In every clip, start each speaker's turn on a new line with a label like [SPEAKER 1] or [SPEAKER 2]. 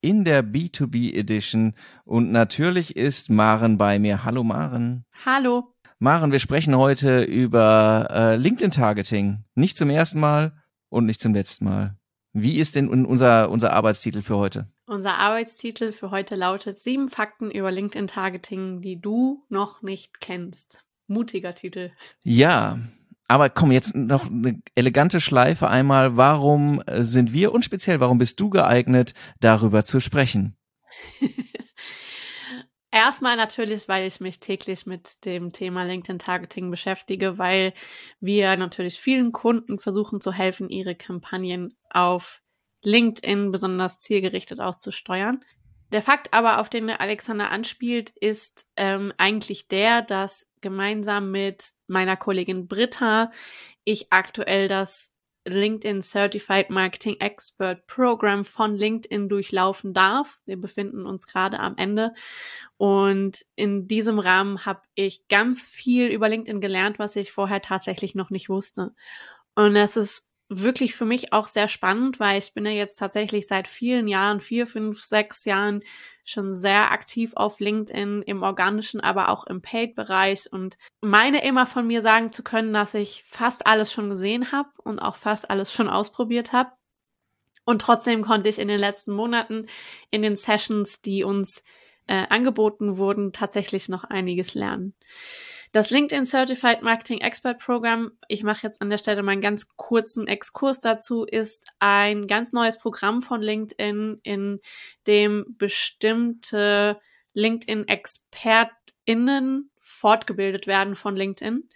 [SPEAKER 1] in der B2B Edition. Und natürlich ist Maren bei mir. Hallo Maren.
[SPEAKER 2] Hallo.
[SPEAKER 1] Maren, wir sprechen heute über äh, LinkedIn-Targeting. Nicht zum ersten Mal und nicht zum letzten Mal. Wie ist denn unser, unser Arbeitstitel für heute?
[SPEAKER 2] Unser Arbeitstitel für heute lautet Sieben Fakten über LinkedIn-Targeting, die du noch nicht kennst. Mutiger Titel.
[SPEAKER 1] Ja, aber komm, jetzt noch eine elegante Schleife einmal. Warum äh, sind wir und speziell, warum bist du geeignet, darüber zu sprechen?
[SPEAKER 2] Erstmal natürlich, weil ich mich täglich mit dem Thema LinkedIn-Targeting beschäftige, weil wir natürlich vielen Kunden versuchen zu helfen, ihre Kampagnen auf LinkedIn besonders zielgerichtet auszusteuern. Der Fakt aber, auf den Alexander anspielt, ist ähm, eigentlich der, dass gemeinsam mit meiner Kollegin Britta ich aktuell das LinkedIn Certified Marketing Expert Program von LinkedIn durchlaufen darf. Wir befinden uns gerade am Ende und in diesem Rahmen habe ich ganz viel über LinkedIn gelernt, was ich vorher tatsächlich noch nicht wusste. Und es ist wirklich für mich auch sehr spannend, weil ich bin ja jetzt tatsächlich seit vielen Jahren, vier, fünf, sechs Jahren schon sehr aktiv auf LinkedIn im organischen, aber auch im Paid-Bereich und meine immer von mir sagen zu können, dass ich fast alles schon gesehen habe und auch fast alles schon ausprobiert habe. Und trotzdem konnte ich in den letzten Monaten in den Sessions, die uns äh, angeboten wurden, tatsächlich noch einiges lernen. Das LinkedIn Certified Marketing Expert Program, ich mache jetzt an der Stelle mal einen ganz kurzen Exkurs dazu, ist ein ganz neues Programm von LinkedIn, in dem bestimmte LinkedIn-ExpertInnen fortgebildet werden von LinkedIn.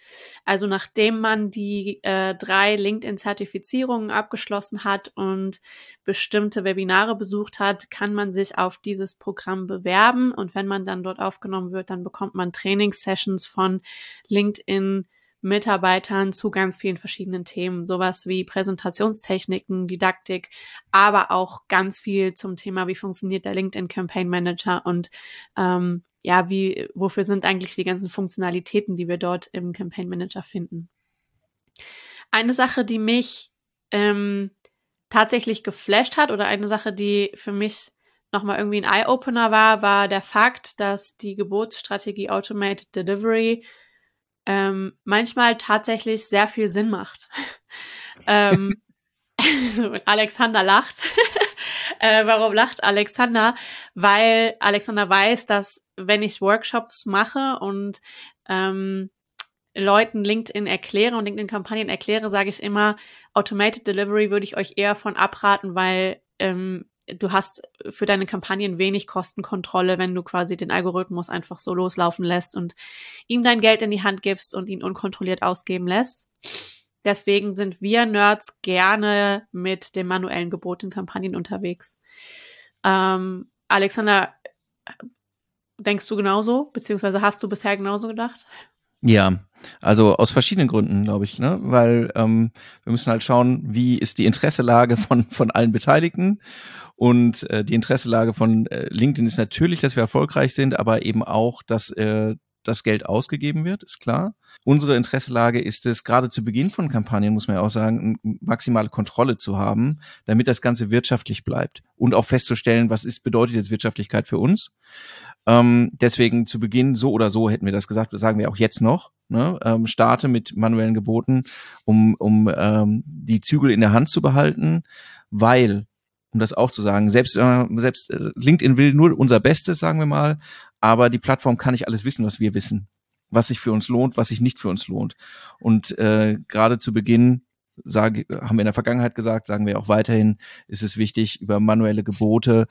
[SPEAKER 2] Also nachdem man die äh, drei LinkedIn-Zertifizierungen abgeschlossen hat und bestimmte Webinare besucht hat, kann man sich auf dieses Programm bewerben. Und wenn man dann dort aufgenommen wird, dann bekommt man Trainingssessions von LinkedIn Mitarbeitern zu ganz vielen verschiedenen Themen, sowas wie Präsentationstechniken, Didaktik, aber auch ganz viel zum Thema, wie funktioniert der LinkedIn Campaign Manager und ähm, ja, wie, wofür sind eigentlich die ganzen Funktionalitäten, die wir dort im Campaign Manager finden. Eine Sache, die mich ähm, tatsächlich geflasht hat oder eine Sache, die für mich nochmal irgendwie ein Eye-Opener war, war der Fakt, dass die Geburtsstrategie Automated Delivery ähm, manchmal tatsächlich sehr viel Sinn macht. ähm, Alexander lacht. äh, warum lacht Alexander? Weil Alexander weiß, dass wenn ich Workshops mache und ähm, Leuten LinkedIn erkläre und LinkedIn-Kampagnen erkläre, sage ich immer, Automated Delivery würde ich euch eher von abraten, weil ähm, du hast für deine Kampagnen wenig Kostenkontrolle, wenn du quasi den Algorithmus einfach so loslaufen lässt und ihm dein Geld in die Hand gibst und ihn unkontrolliert ausgeben lässt. Deswegen sind wir Nerds gerne mit dem manuellen Gebot in Kampagnen unterwegs. Ähm, Alexander, denkst du genauso? Beziehungsweise hast du bisher genauso gedacht?
[SPEAKER 1] Ja, also aus verschiedenen Gründen, glaube ich, ne? Weil ähm, wir müssen halt schauen, wie ist die Interesselage von, von allen Beteiligten. Und äh, die Interesselage von äh, LinkedIn ist natürlich, dass wir erfolgreich sind, aber eben auch, dass äh, das Geld ausgegeben wird, ist klar. Unsere Interesselage ist es, gerade zu Beginn von Kampagnen, muss man ja auch sagen, maximale Kontrolle zu haben, damit das Ganze wirtschaftlich bleibt und auch festzustellen, was ist, bedeutet jetzt Wirtschaftlichkeit für uns. Ähm, deswegen zu Beginn so oder so hätten wir das gesagt, sagen wir auch jetzt noch. Ne? Ähm, starte mit manuellen Geboten, um, um ähm, die Zügel in der Hand zu behalten, weil um das auch zu sagen. Selbst, äh, selbst äh, LinkedIn will nur unser Bestes, sagen wir mal, aber die Plattform kann nicht alles wissen, was wir wissen, was sich für uns lohnt, was sich nicht für uns lohnt. Und äh, gerade zu Beginn sage, haben wir in der Vergangenheit gesagt, sagen wir auch weiterhin, ist es wichtig, über manuelle Gebote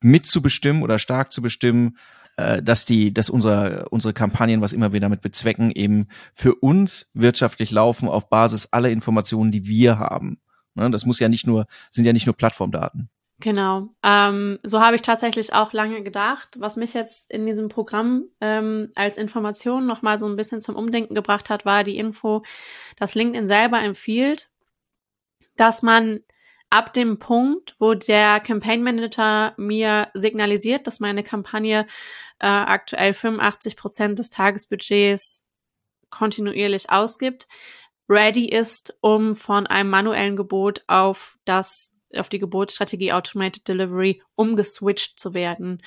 [SPEAKER 1] mitzubestimmen oder stark zu bestimmen, äh, dass die, dass unsere, unsere Kampagnen, was immer wir damit bezwecken, eben für uns wirtschaftlich laufen auf Basis aller Informationen, die wir haben. Ne, das muss ja nicht nur, sind ja nicht nur Plattformdaten.
[SPEAKER 2] Genau. Ähm, so habe ich tatsächlich auch lange gedacht. Was mich jetzt in diesem Programm ähm, als Information nochmal so ein bisschen zum Umdenken gebracht hat, war die Info, dass LinkedIn selber empfiehlt, dass man ab dem Punkt, wo der Campaign Manager mir signalisiert, dass meine Kampagne äh, aktuell 85 Prozent des Tagesbudgets kontinuierlich ausgibt, ready ist, um von einem manuellen Gebot auf das auf die Geburtsstrategie Automated Delivery umgeswitcht zu werden.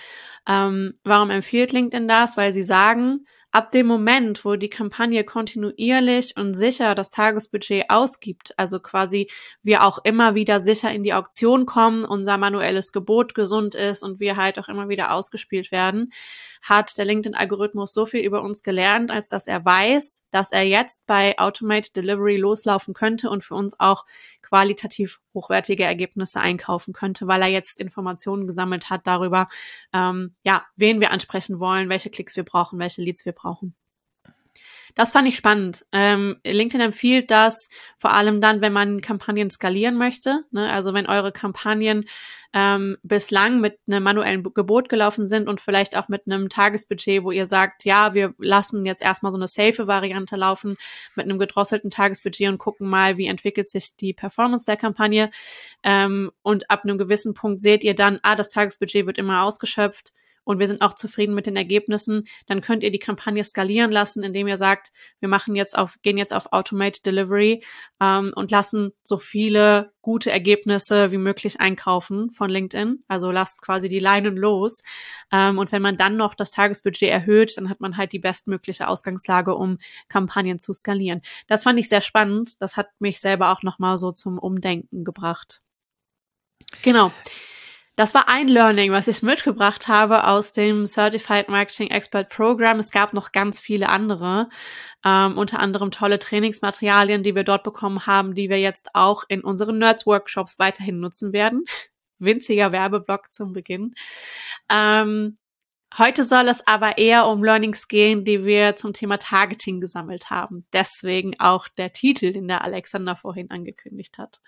[SPEAKER 2] Ähm, warum empfiehlt LinkedIn das? Weil sie sagen, ab dem Moment, wo die Kampagne kontinuierlich und sicher das Tagesbudget ausgibt, also quasi wir auch immer wieder sicher in die Auktion kommen, unser manuelles Gebot gesund ist und wir halt auch immer wieder ausgespielt werden, hat der LinkedIn-Algorithmus so viel über uns gelernt, als dass er weiß, dass er jetzt bei Automated Delivery loslaufen könnte und für uns auch qualitativ hochwertige Ergebnisse einkaufen könnte, weil er jetzt Informationen gesammelt hat darüber, ähm, ja, wen wir ansprechen wollen, welche Klicks wir brauchen, welche Leads wir brauchen. Das fand ich spannend. Ähm, LinkedIn empfiehlt das vor allem dann, wenn man Kampagnen skalieren möchte. Ne? Also wenn eure Kampagnen ähm, bislang mit einem manuellen Gebot gelaufen sind und vielleicht auch mit einem Tagesbudget, wo ihr sagt, ja, wir lassen jetzt erstmal so eine safe Variante laufen mit einem gedrosselten Tagesbudget und gucken mal, wie entwickelt sich die Performance der Kampagne. Ähm, und ab einem gewissen Punkt seht ihr dann, ah, das Tagesbudget wird immer ausgeschöpft und wir sind auch zufrieden mit den Ergebnissen, dann könnt ihr die Kampagne skalieren lassen, indem ihr sagt, wir machen jetzt auf, gehen jetzt auf Automated Delivery ähm, und lassen so viele gute Ergebnisse wie möglich einkaufen von LinkedIn. Also lasst quasi die Leinen los. Ähm, und wenn man dann noch das Tagesbudget erhöht, dann hat man halt die bestmögliche Ausgangslage, um Kampagnen zu skalieren. Das fand ich sehr spannend. Das hat mich selber auch nochmal so zum Umdenken gebracht. Genau. Das war ein Learning, was ich mitgebracht habe aus dem Certified Marketing Expert Program. Es gab noch ganz viele andere, ähm, unter anderem tolle Trainingsmaterialien, die wir dort bekommen haben, die wir jetzt auch in unseren Nerds Workshops weiterhin nutzen werden. Winziger Werbeblock zum Beginn. Ähm, Heute soll es aber eher um Learnings gehen, die wir zum Thema Targeting gesammelt haben. Deswegen auch der Titel, den der Alexander vorhin angekündigt hat.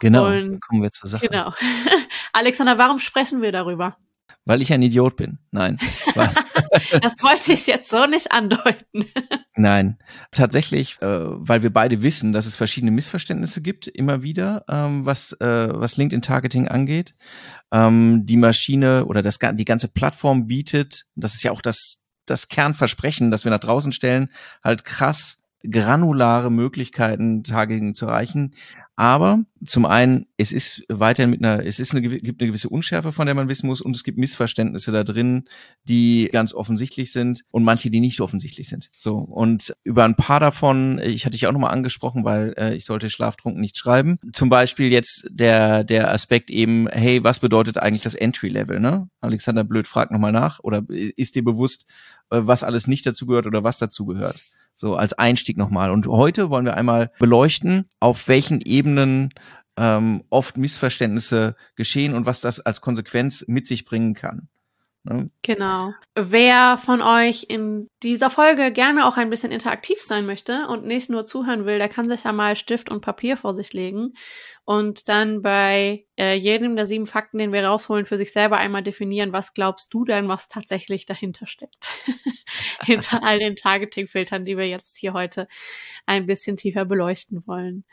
[SPEAKER 1] Genau, Und, kommen wir zur Sache.
[SPEAKER 2] Genau. Alexander, warum sprechen wir darüber?
[SPEAKER 1] Weil ich ein Idiot bin. Nein.
[SPEAKER 2] das wollte ich jetzt so nicht andeuten.
[SPEAKER 1] Nein, tatsächlich, äh, weil wir beide wissen, dass es verschiedene Missverständnisse gibt, immer wieder, ähm, was, äh, was LinkedIn-Targeting angeht. Ähm, die Maschine oder das, die ganze Plattform bietet, das ist ja auch das, das Kernversprechen, das wir nach draußen stellen, halt krass granulare Möglichkeiten, Targeting zu erreichen. Aber zum einen, es ist weiterhin mit einer, es ist eine, gibt eine gewisse Unschärfe, von der man wissen muss, und es gibt Missverständnisse da drin, die ganz offensichtlich sind und manche, die nicht offensichtlich sind. So und über ein paar davon, ich hatte dich auch nochmal angesprochen, weil äh, ich sollte schlaftrunken nicht schreiben. Zum Beispiel jetzt der der Aspekt eben, hey, was bedeutet eigentlich das Entry Level? Ne? Alexander Blöd fragt nochmal nach, oder ist dir bewusst, äh, was alles nicht dazu gehört oder was dazu gehört? So als Einstieg nochmal. Und heute wollen wir einmal beleuchten, auf welchen Ebenen ähm, oft Missverständnisse geschehen und was das als Konsequenz mit sich bringen kann.
[SPEAKER 2] Ne? Genau. Wer von euch in dieser Folge gerne auch ein bisschen interaktiv sein möchte und nicht nur zuhören will, der kann sich ja mal Stift und Papier vor sich legen und dann bei äh, jedem der sieben Fakten, den wir rausholen, für sich selber einmal definieren, was glaubst du denn, was tatsächlich dahinter steckt. Hinter all den Targeting-Filtern, die wir jetzt hier heute ein bisschen tiefer beleuchten wollen.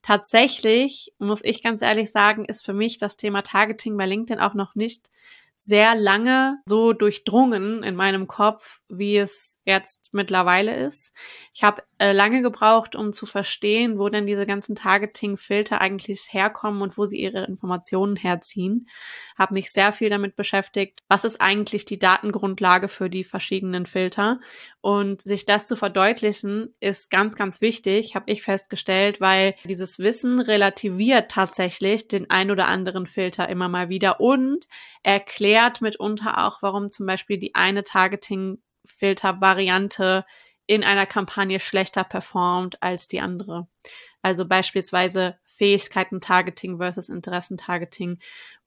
[SPEAKER 2] Tatsächlich, muss ich ganz ehrlich sagen, ist für mich das Thema Targeting bei LinkedIn auch noch nicht sehr lange so durchdrungen in meinem Kopf, wie es jetzt mittlerweile ist. Ich habe äh, lange gebraucht, um zu verstehen, wo denn diese ganzen Targeting-Filter eigentlich herkommen und wo sie ihre Informationen herziehen. Habe mich sehr viel damit beschäftigt, was ist eigentlich die Datengrundlage für die verschiedenen Filter. Und sich das zu verdeutlichen, ist ganz, ganz wichtig, habe ich festgestellt, weil dieses Wissen relativiert tatsächlich den ein oder anderen Filter immer mal wieder und erklärt mitunter auch, warum zum Beispiel die eine Targeting-Filter-Variante in einer Kampagne schlechter performt als die andere. Also beispielsweise Fähigkeiten-Targeting versus Interessen-Targeting.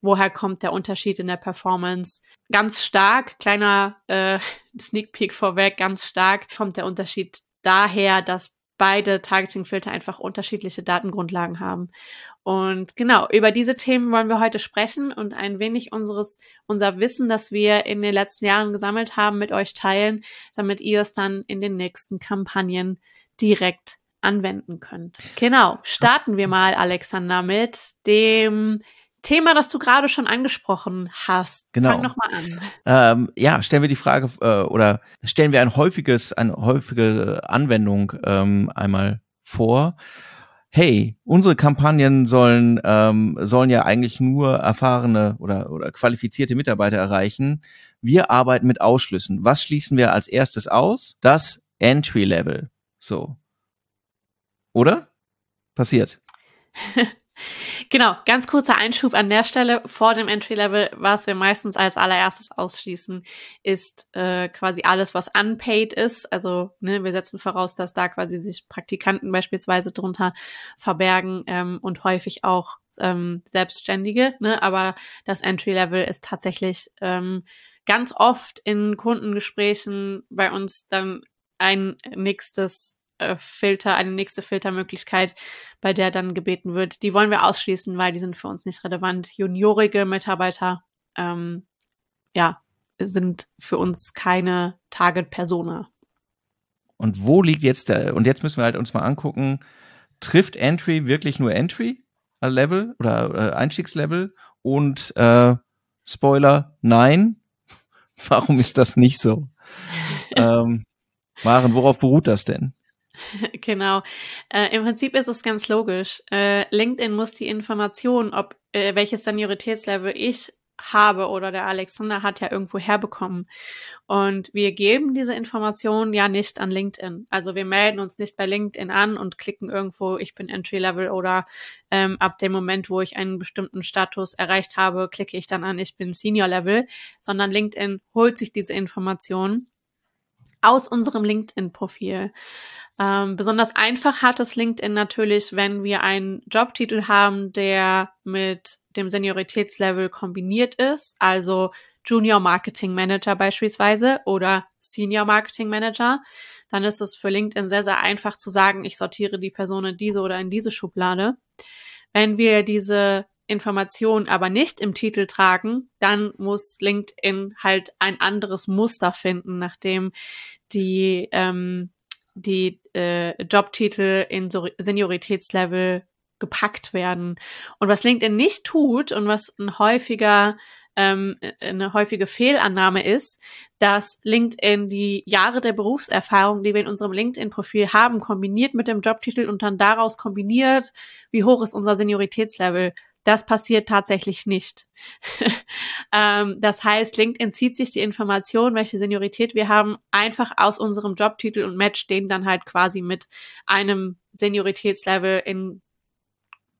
[SPEAKER 2] Woher kommt der Unterschied in der Performance? Ganz stark, kleiner äh, Sneak Peek vorweg, ganz stark kommt der Unterschied daher, dass beide Targeting-Filter einfach unterschiedliche Datengrundlagen haben. Und genau, über diese Themen wollen wir heute sprechen und ein wenig unseres, unser Wissen, das wir in den letzten Jahren gesammelt haben, mit euch teilen, damit ihr es dann in den nächsten Kampagnen direkt anwenden könnt. Genau, starten wir mal, Alexander, mit dem Thema, das du gerade schon angesprochen hast.
[SPEAKER 1] Genau.
[SPEAKER 2] Fang nochmal an.
[SPEAKER 1] Ähm, ja, stellen wir die Frage äh, oder stellen wir ein häufiges, eine häufige Anwendung ähm, einmal vor. Hey, unsere Kampagnen sollen ähm, sollen ja eigentlich nur erfahrene oder oder qualifizierte Mitarbeiter erreichen. Wir arbeiten mit Ausschlüssen. Was schließen wir als erstes aus? Das Entry Level. So. Oder? Passiert.
[SPEAKER 2] Genau, ganz kurzer Einschub an der Stelle. Vor dem Entry-Level, was wir meistens als allererstes ausschließen, ist äh, quasi alles, was unpaid ist. Also ne, wir setzen voraus, dass da quasi sich Praktikanten beispielsweise drunter verbergen ähm, und häufig auch ähm, Selbstständige. Ne? Aber das Entry-Level ist tatsächlich ähm, ganz oft in Kundengesprächen bei uns dann ein nächstes äh, Filter, eine nächste Filtermöglichkeit, bei der dann gebeten wird, die wollen wir ausschließen, weil die sind für uns nicht relevant. Juniorige Mitarbeiter, ähm, ja, sind für uns keine Target-Persona.
[SPEAKER 1] Und wo liegt jetzt der, und jetzt müssen wir halt uns mal angucken, trifft Entry wirklich nur Entry Level oder, oder Einstiegslevel und äh, Spoiler, nein. Warum ist das nicht so? ähm, Maren, worauf beruht das denn?
[SPEAKER 2] Genau. Äh, Im Prinzip ist es ganz logisch. Äh, LinkedIn muss die Information, ob äh, welches Senioritätslevel ich habe oder der Alexander hat ja irgendwo herbekommen. Und wir geben diese Informationen ja nicht an LinkedIn. Also wir melden uns nicht bei LinkedIn an und klicken irgendwo, ich bin Entry Level oder ähm, ab dem Moment, wo ich einen bestimmten Status erreicht habe, klicke ich dann an, ich bin Senior Level, sondern LinkedIn holt sich diese Informationen aus unserem LinkedIn-Profil. Ähm, besonders einfach hat es LinkedIn natürlich, wenn wir einen Jobtitel haben, der mit dem Senioritätslevel kombiniert ist, also Junior Marketing Manager beispielsweise oder Senior Marketing Manager, dann ist es für LinkedIn sehr, sehr einfach zu sagen, ich sortiere die Person in diese oder in diese Schublade. Wenn wir diese Information aber nicht im Titel tragen, dann muss LinkedIn halt ein anderes Muster finden, nachdem die ähm, die äh, Jobtitel in so Senioritätslevel gepackt werden. Und was LinkedIn nicht tut und was ein häufiger ähm, eine häufige Fehlannahme ist, dass LinkedIn die Jahre der Berufserfahrung, die wir in unserem LinkedIn-Profil haben, kombiniert mit dem Jobtitel und dann daraus kombiniert, wie hoch ist unser Senioritätslevel. Das passiert tatsächlich nicht. ähm, das heißt, LinkedIn zieht sich die Information, welche Seniorität wir haben, einfach aus unserem Jobtitel und matcht den dann halt quasi mit einem Senioritätslevel, in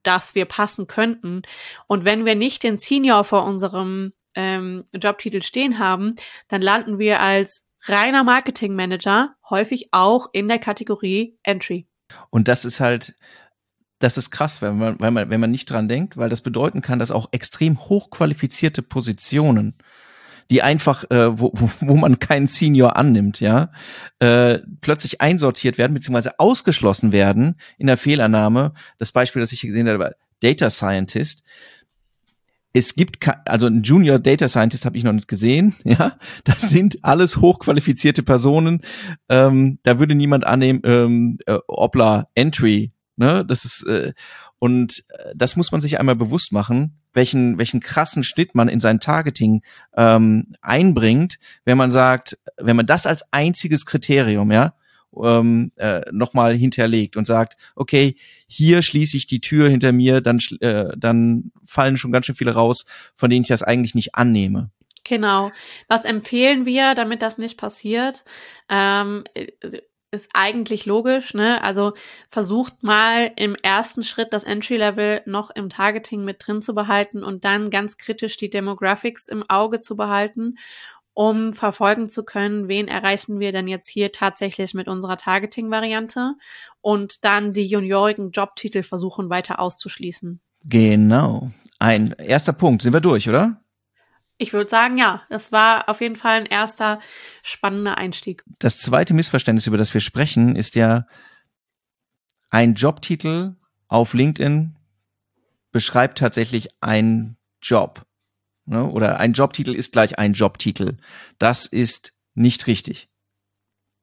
[SPEAKER 2] das wir passen könnten. Und wenn wir nicht den Senior vor unserem ähm, Jobtitel stehen haben, dann landen wir als reiner Marketing Manager häufig auch in der Kategorie Entry.
[SPEAKER 1] Und das ist halt, das ist krass, wenn man, wenn man, wenn man nicht dran denkt, weil das bedeuten kann, dass auch extrem hochqualifizierte Positionen, die einfach, äh, wo, wo, wo man keinen Senior annimmt, ja, äh, plötzlich einsortiert werden, beziehungsweise ausgeschlossen werden in der Fehlannahme. Das Beispiel, das ich gesehen habe, Data Scientist. Es gibt, also ein Junior Data Scientist habe ich noch nicht gesehen, ja. Das sind alles hochqualifizierte Personen. Ähm, da würde niemand annehmen, ähm, äh, Opla Entry Ne? Das ist äh, und äh, das muss man sich einmal bewusst machen, welchen welchen krassen Schnitt man in sein Targeting ähm, einbringt, wenn man sagt, wenn man das als einziges Kriterium, ja, ähm, äh, nochmal hinterlegt und sagt, okay, hier schließe ich die Tür hinter mir, dann äh, dann fallen schon ganz schön viele raus, von denen ich das eigentlich nicht annehme.
[SPEAKER 2] Genau. Was empfehlen wir, damit das nicht passiert? Ähm, ist eigentlich logisch, ne? Also versucht mal im ersten Schritt das Entry-Level noch im Targeting mit drin zu behalten und dann ganz kritisch die Demographics im Auge zu behalten, um verfolgen zu können, wen erreichen wir denn jetzt hier tatsächlich mit unserer Targeting-Variante und dann die juniorigen Jobtitel versuchen weiter auszuschließen.
[SPEAKER 1] Genau. Ein erster Punkt. Sind wir durch, oder?
[SPEAKER 2] Ich würde sagen, ja, das war auf jeden Fall ein erster spannender Einstieg.
[SPEAKER 1] Das zweite Missverständnis, über das wir sprechen, ist ja ein Jobtitel auf LinkedIn beschreibt tatsächlich einen Job. Ne? Oder ein Jobtitel ist gleich ein Jobtitel. Das ist nicht richtig.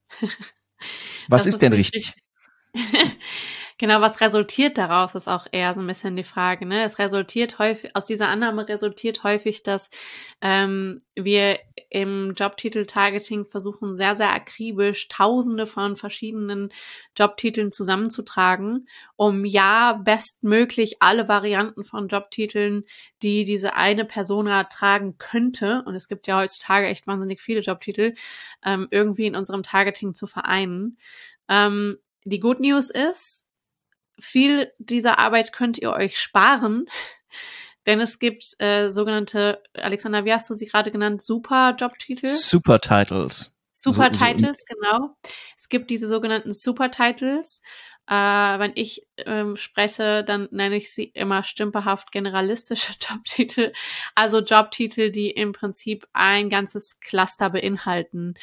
[SPEAKER 1] Was ist, ist denn richtig?
[SPEAKER 2] richtig? Genau, was resultiert daraus, ist auch eher so ein bisschen die Frage. Ne? Es resultiert häufig, aus dieser Annahme resultiert häufig, dass ähm, wir im Jobtitel-Targeting versuchen, sehr, sehr akribisch Tausende von verschiedenen Jobtiteln zusammenzutragen, um ja bestmöglich alle Varianten von Jobtiteln, die diese eine Persona tragen könnte, und es gibt ja heutzutage echt wahnsinnig viele Jobtitel, ähm, irgendwie in unserem Targeting zu vereinen. Ähm, die Good News ist, viel dieser Arbeit könnt ihr euch sparen, denn es gibt äh, sogenannte, Alexander, wie hast du sie gerade genannt, Super Jobtitel?
[SPEAKER 1] Super Titles.
[SPEAKER 2] Super Titles, so, genau. Es gibt diese sogenannten Super Titles. Äh, wenn ich ähm, spreche, dann nenne ich sie immer stümperhaft generalistische Jobtitel. Also Jobtitel, die im Prinzip ein ganzes Cluster beinhalten.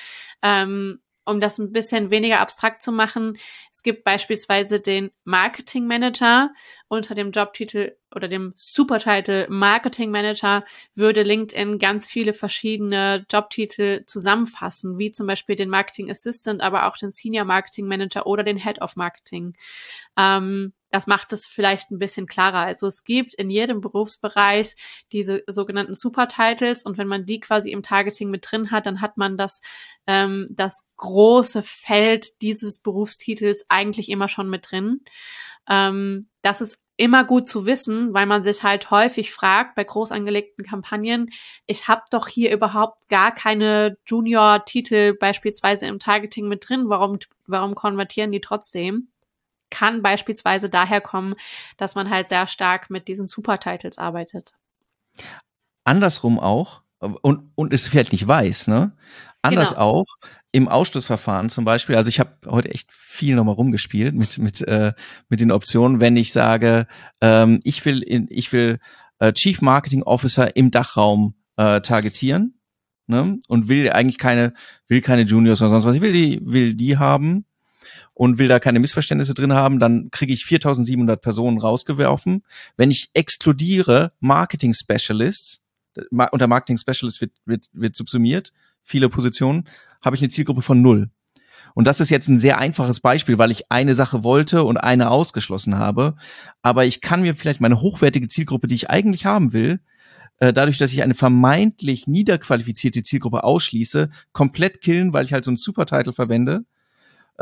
[SPEAKER 2] Ähm, um das ein bisschen weniger abstrakt zu machen, es gibt beispielsweise den Marketing Manager unter dem Jobtitel oder dem Supertitel Marketing Manager würde LinkedIn ganz viele verschiedene Jobtitel zusammenfassen, wie zum Beispiel den Marketing Assistant, aber auch den Senior Marketing Manager oder den Head of Marketing. Ähm, das macht es vielleicht ein bisschen klarer. Also es gibt in jedem Berufsbereich diese sogenannten Supertitles und wenn man die quasi im Targeting mit drin hat, dann hat man das, ähm, das große Feld dieses Berufstitels eigentlich immer schon mit drin. Ähm, das ist immer gut zu wissen, weil man sich halt häufig fragt bei groß angelegten Kampagnen, ich habe doch hier überhaupt gar keine Junior-Titel beispielsweise im Targeting mit drin, warum, warum konvertieren die trotzdem? Kann beispielsweise daher kommen, dass man halt sehr stark mit diesen Supertitles arbeitet.
[SPEAKER 1] Andersrum auch, und, und es vielleicht nicht weiß, ne? Anders genau. auch im Ausschlussverfahren zum Beispiel. Also ich habe heute echt viel nochmal rumgespielt mit mit äh, mit den Optionen, wenn ich sage, ähm, ich will in, ich will äh, Chief Marketing Officer im Dachraum äh, targetieren ne? und will eigentlich keine will keine Juniors oder sonst was. Ich will die will die haben und will da keine Missverständnisse drin haben, dann kriege ich 4700 Personen rausgeworfen. Wenn ich exkludiere Marketing Specialists, unter Marketing Specialist wird, wird, wird subsumiert, viele Positionen, habe ich eine Zielgruppe von null. Und das ist jetzt ein sehr einfaches Beispiel, weil ich eine Sache wollte und eine ausgeschlossen habe. Aber ich kann mir vielleicht meine hochwertige Zielgruppe, die ich eigentlich haben will, äh, dadurch, dass ich eine vermeintlich niederqualifizierte Zielgruppe ausschließe, komplett killen, weil ich halt so einen Supertitel verwende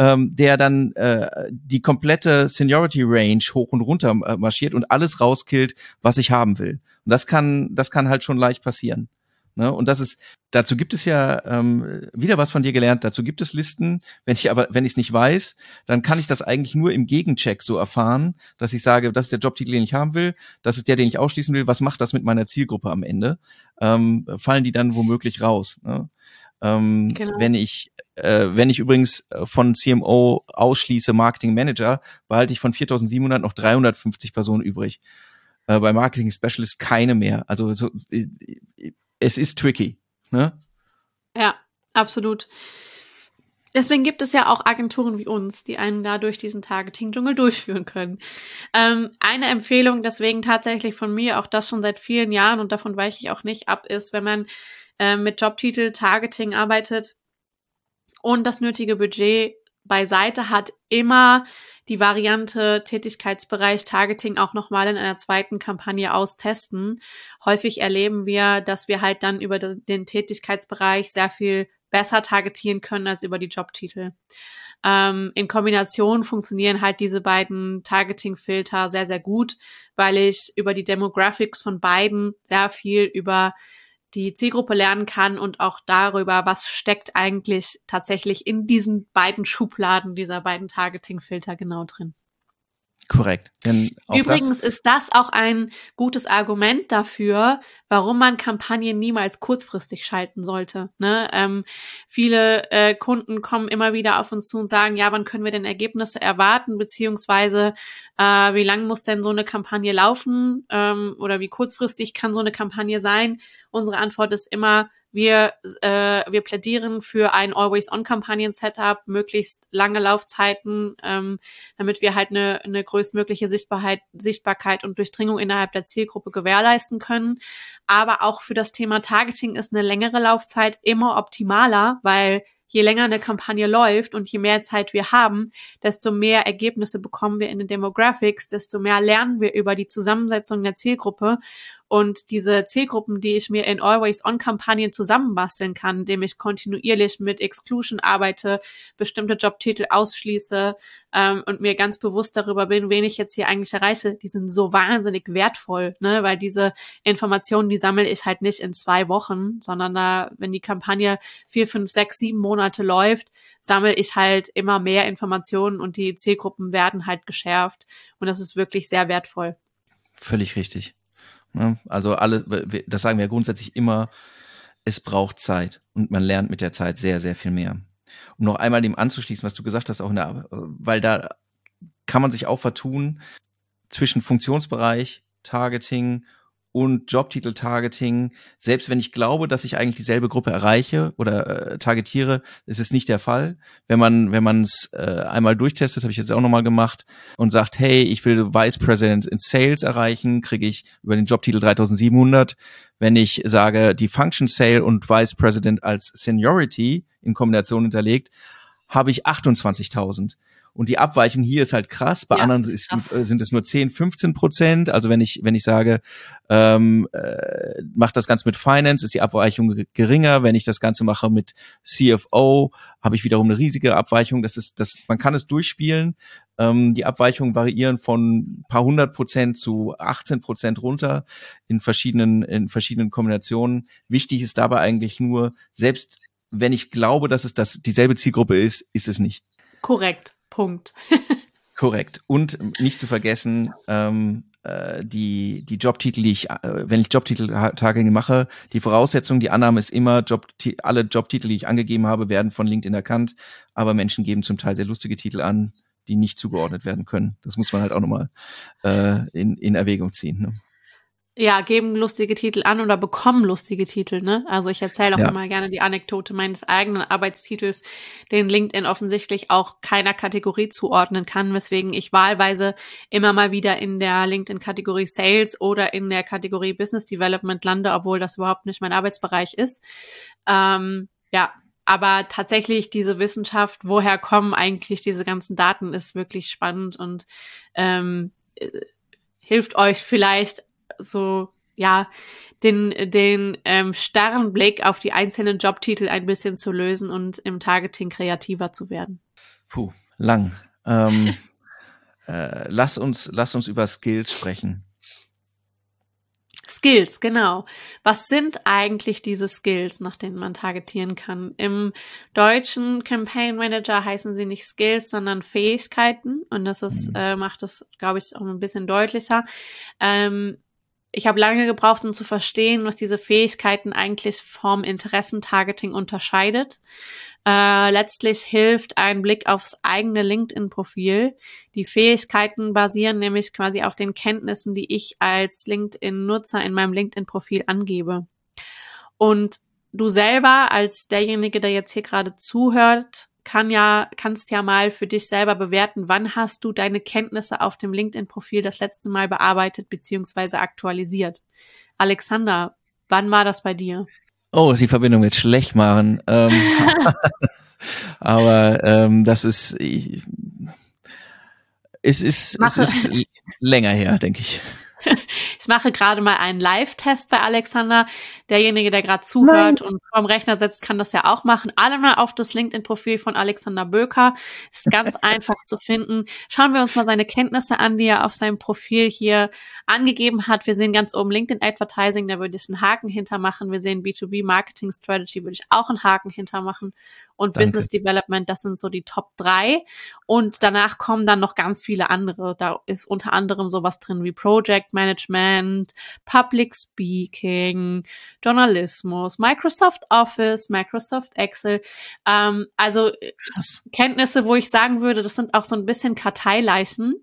[SPEAKER 1] ähm, der dann äh, die komplette Seniority Range hoch und runter äh, marschiert und alles rauskillt, was ich haben will. Und das kann, das kann halt schon leicht passieren. Ne? Und das ist, dazu gibt es ja ähm, wieder was von dir gelernt. Dazu gibt es Listen. Wenn ich aber, wenn ich es nicht weiß, dann kann ich das eigentlich nur im Gegencheck so erfahren, dass ich sage, das ist der Jobtitel, den ich haben will, das ist der, den ich ausschließen will. Was macht das mit meiner Zielgruppe am Ende? Ähm, fallen die dann womöglich raus? Ne? Ähm, genau. Wenn ich äh, wenn ich übrigens äh, von CMO ausschließe Marketing Manager, behalte ich von 4700 noch 350 Personen übrig. Äh, bei Marketing Specialist keine mehr. Also so, es ist tricky. Ne?
[SPEAKER 2] Ja, absolut. Deswegen gibt es ja auch Agenturen wie uns, die einen dadurch diesen Targeting-Dschungel durchführen können. Ähm, eine Empfehlung deswegen tatsächlich von mir, auch das schon seit vielen Jahren und davon weiche ich auch nicht ab, ist, wenn man äh, mit Jobtitel Targeting arbeitet und das nötige Budget beiseite hat, immer die Variante Tätigkeitsbereich Targeting auch nochmal in einer zweiten Kampagne austesten. Häufig erleben wir, dass wir halt dann über den Tätigkeitsbereich sehr viel besser targetieren können als über die Jobtitel. Ähm, in Kombination funktionieren halt diese beiden Targeting-Filter sehr, sehr gut, weil ich über die Demographics von beiden sehr viel über die Zielgruppe lernen kann und auch darüber, was steckt eigentlich tatsächlich in diesen beiden Schubladen dieser beiden Targeting-Filter genau drin.
[SPEAKER 1] Korrekt.
[SPEAKER 2] Übrigens das ist das auch ein gutes Argument dafür, warum man Kampagnen niemals kurzfristig schalten sollte. Ne? Ähm, viele äh, Kunden kommen immer wieder auf uns zu und sagen, ja, wann können wir denn Ergebnisse erwarten, beziehungsweise äh, wie lang muss denn so eine Kampagne laufen ähm, oder wie kurzfristig kann so eine Kampagne sein? Unsere Antwort ist immer, Wir, äh, wir plädieren für ein Always-On-Kampagnen-Setup, möglichst lange Laufzeiten, ähm, damit wir halt eine, eine größtmögliche Sichtbarkeit, Sichtbarkeit und Durchdringung innerhalb der Zielgruppe gewährleisten können. Aber auch für das Thema Targeting ist eine längere Laufzeit immer optimaler, weil je länger eine Kampagne läuft und je mehr Zeit wir haben, desto mehr Ergebnisse bekommen wir in den Demographics, desto mehr lernen wir über die Zusammensetzung der Zielgruppe und diese Zielgruppen, die ich mir in Always-On-Kampagnen zusammenbasteln kann, indem ich kontinuierlich mit Exclusion arbeite, bestimmte Jobtitel ausschließe ähm, und mir ganz bewusst darüber bin, wen ich jetzt hier eigentlich erreiche, die sind so wahnsinnig wertvoll, ne? weil diese Informationen, die sammle ich halt nicht in zwei Wochen, sondern da, wenn die Kampagne vier, fünf, sechs, sieben Monate läuft, sammle ich halt immer mehr Informationen und die Zielgruppen werden halt geschärft und das ist wirklich sehr wertvoll.
[SPEAKER 1] Völlig richtig. Ne? Also alle, das sagen wir grundsätzlich immer, es braucht Zeit und man lernt mit der Zeit sehr, sehr viel mehr. Um noch einmal dem anzuschließen, was du gesagt hast, auch in der, weil da kann man sich auch vertun zwischen Funktionsbereich, Targeting und Jobtitel-Targeting, selbst wenn ich glaube, dass ich eigentlich dieselbe Gruppe erreiche oder äh, targetiere, ist es nicht der Fall. Wenn man wenn man es äh, einmal durchtestet, habe ich jetzt auch nochmal gemacht und sagt, hey, ich will Vice President in Sales erreichen, kriege ich über den Jobtitel 3700. Wenn ich sage, die Function Sale und Vice President als Seniority in Kombination hinterlegt, habe ich 28.000. Und die Abweichung hier ist halt krass. Bei ja, anderen ist, krass. Äh, sind es nur 10, 15 Prozent. Also wenn ich, wenn ich sage, ähm, äh, mache das Ganze mit Finance, ist die Abweichung geringer. Wenn ich das Ganze mache mit CFO, habe ich wiederum eine riesige Abweichung. Das ist, das, man kann es durchspielen. Ähm, die Abweichungen variieren von paar hundert Prozent zu 18 Prozent runter in verschiedenen, in verschiedenen Kombinationen. Wichtig ist dabei eigentlich nur, selbst wenn ich glaube, dass es das dieselbe Zielgruppe ist, ist es nicht.
[SPEAKER 2] Korrekt. Punkt.
[SPEAKER 1] Korrekt. Und nicht zu vergessen, ähm, äh, die, die Jobtitel, die ich, äh, wenn ich Jobtitel-Tagging mache, die Voraussetzung, die Annahme ist immer, Job, alle Jobtitel, die ich angegeben habe, werden von LinkedIn erkannt, aber Menschen geben zum Teil sehr lustige Titel an, die nicht zugeordnet werden können. Das muss man halt auch nochmal äh, in, in Erwägung ziehen. Ne?
[SPEAKER 2] Ja, geben lustige Titel an oder bekommen lustige Titel, ne? Also ich erzähle auch ja. immer gerne die Anekdote meines eigenen Arbeitstitels, den LinkedIn offensichtlich auch keiner Kategorie zuordnen kann, weswegen ich wahlweise immer mal wieder in der LinkedIn-Kategorie Sales oder in der Kategorie Business Development lande, obwohl das überhaupt nicht mein Arbeitsbereich ist. Ähm, ja, aber tatsächlich diese Wissenschaft, woher kommen eigentlich diese ganzen Daten, ist wirklich spannend und ähm, äh, hilft euch vielleicht so, ja, den, den ähm, starren Blick auf die einzelnen Jobtitel ein bisschen zu lösen und im Targeting kreativer zu werden.
[SPEAKER 1] Puh, lang. Ähm, äh, lass uns, lass uns über Skills sprechen.
[SPEAKER 2] Skills, genau. Was sind eigentlich diese Skills, nach denen man targetieren kann? Im deutschen Campaign Manager heißen sie nicht Skills, sondern Fähigkeiten. Und das ist, mhm. äh, macht das, glaube ich, auch ein bisschen deutlicher. Ähm, ich habe lange gebraucht, um zu verstehen, was diese Fähigkeiten eigentlich vom Interessentargeting unterscheidet. Äh, letztlich hilft ein Blick aufs eigene LinkedIn-Profil. Die Fähigkeiten basieren nämlich quasi auf den Kenntnissen, die ich als LinkedIn-Nutzer in meinem LinkedIn-Profil angebe. Und du selber als derjenige, der jetzt hier gerade zuhört, kann ja, kannst ja mal für dich selber bewerten, wann hast du deine Kenntnisse auf dem LinkedIn-Profil das letzte Mal bearbeitet bzw. aktualisiert. Alexander, wann war das bei dir?
[SPEAKER 1] Oh, die Verbindung wird schlecht machen. Ähm, aber ähm, das ist, ich, es ist, es ist länger her, denke ich.
[SPEAKER 2] Ich mache gerade mal einen Live-Test bei Alexander. Derjenige, der gerade zuhört Nein. und vorm Rechner sitzt, kann das ja auch machen. Alle mal auf das LinkedIn-Profil von Alexander Böker. Ist ganz einfach zu finden. Schauen wir uns mal seine Kenntnisse an, die er auf seinem Profil hier angegeben hat. Wir sehen ganz oben LinkedIn Advertising, da würde ich einen Haken hintermachen. Wir sehen B2B Marketing Strategy, würde ich auch einen Haken hintermachen. Und Danke. Business Development, das sind so die Top drei. Und danach kommen dann noch ganz viele andere. Da ist unter anderem sowas drin wie Project Projektmanagement, Public Speaking, Journalismus, Microsoft Office, Microsoft Excel. Ähm, also Krass. Kenntnisse, wo ich sagen würde, das sind auch so ein bisschen Karteileichen.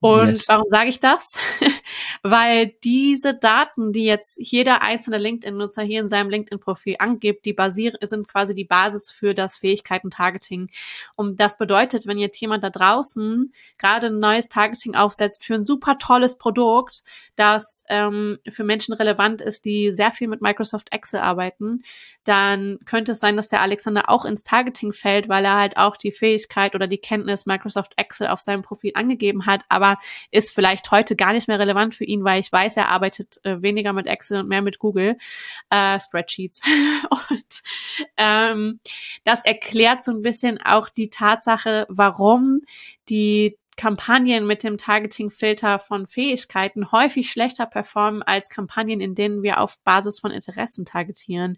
[SPEAKER 2] Und yes. warum sage ich das? Weil diese Daten, die jetzt jeder einzelne LinkedIn-Nutzer hier in seinem LinkedIn-Profil angibt, die basieren, sind quasi die Basis für das Fähigkeiten-Targeting. Und das bedeutet, wenn jetzt jemand da draußen gerade ein neues Targeting aufsetzt für ein super tolles Produkt, das ähm, für Menschen relevant ist, die sehr viel mit Microsoft Excel arbeiten, dann könnte es sein, dass der Alexander auch ins Targeting fällt, weil er halt auch die Fähigkeit oder die Kenntnis Microsoft Excel auf seinem Profil angegeben hat, aber ist vielleicht heute gar nicht mehr relevant für ihn, weil ich weiß, er arbeitet äh, weniger mit Excel und mehr mit Google äh, Spreadsheets. und ähm, das erklärt so ein bisschen auch die Tatsache, warum die Kampagnen mit dem Targeting-Filter von Fähigkeiten häufig schlechter performen als Kampagnen, in denen wir auf Basis von Interessen targetieren,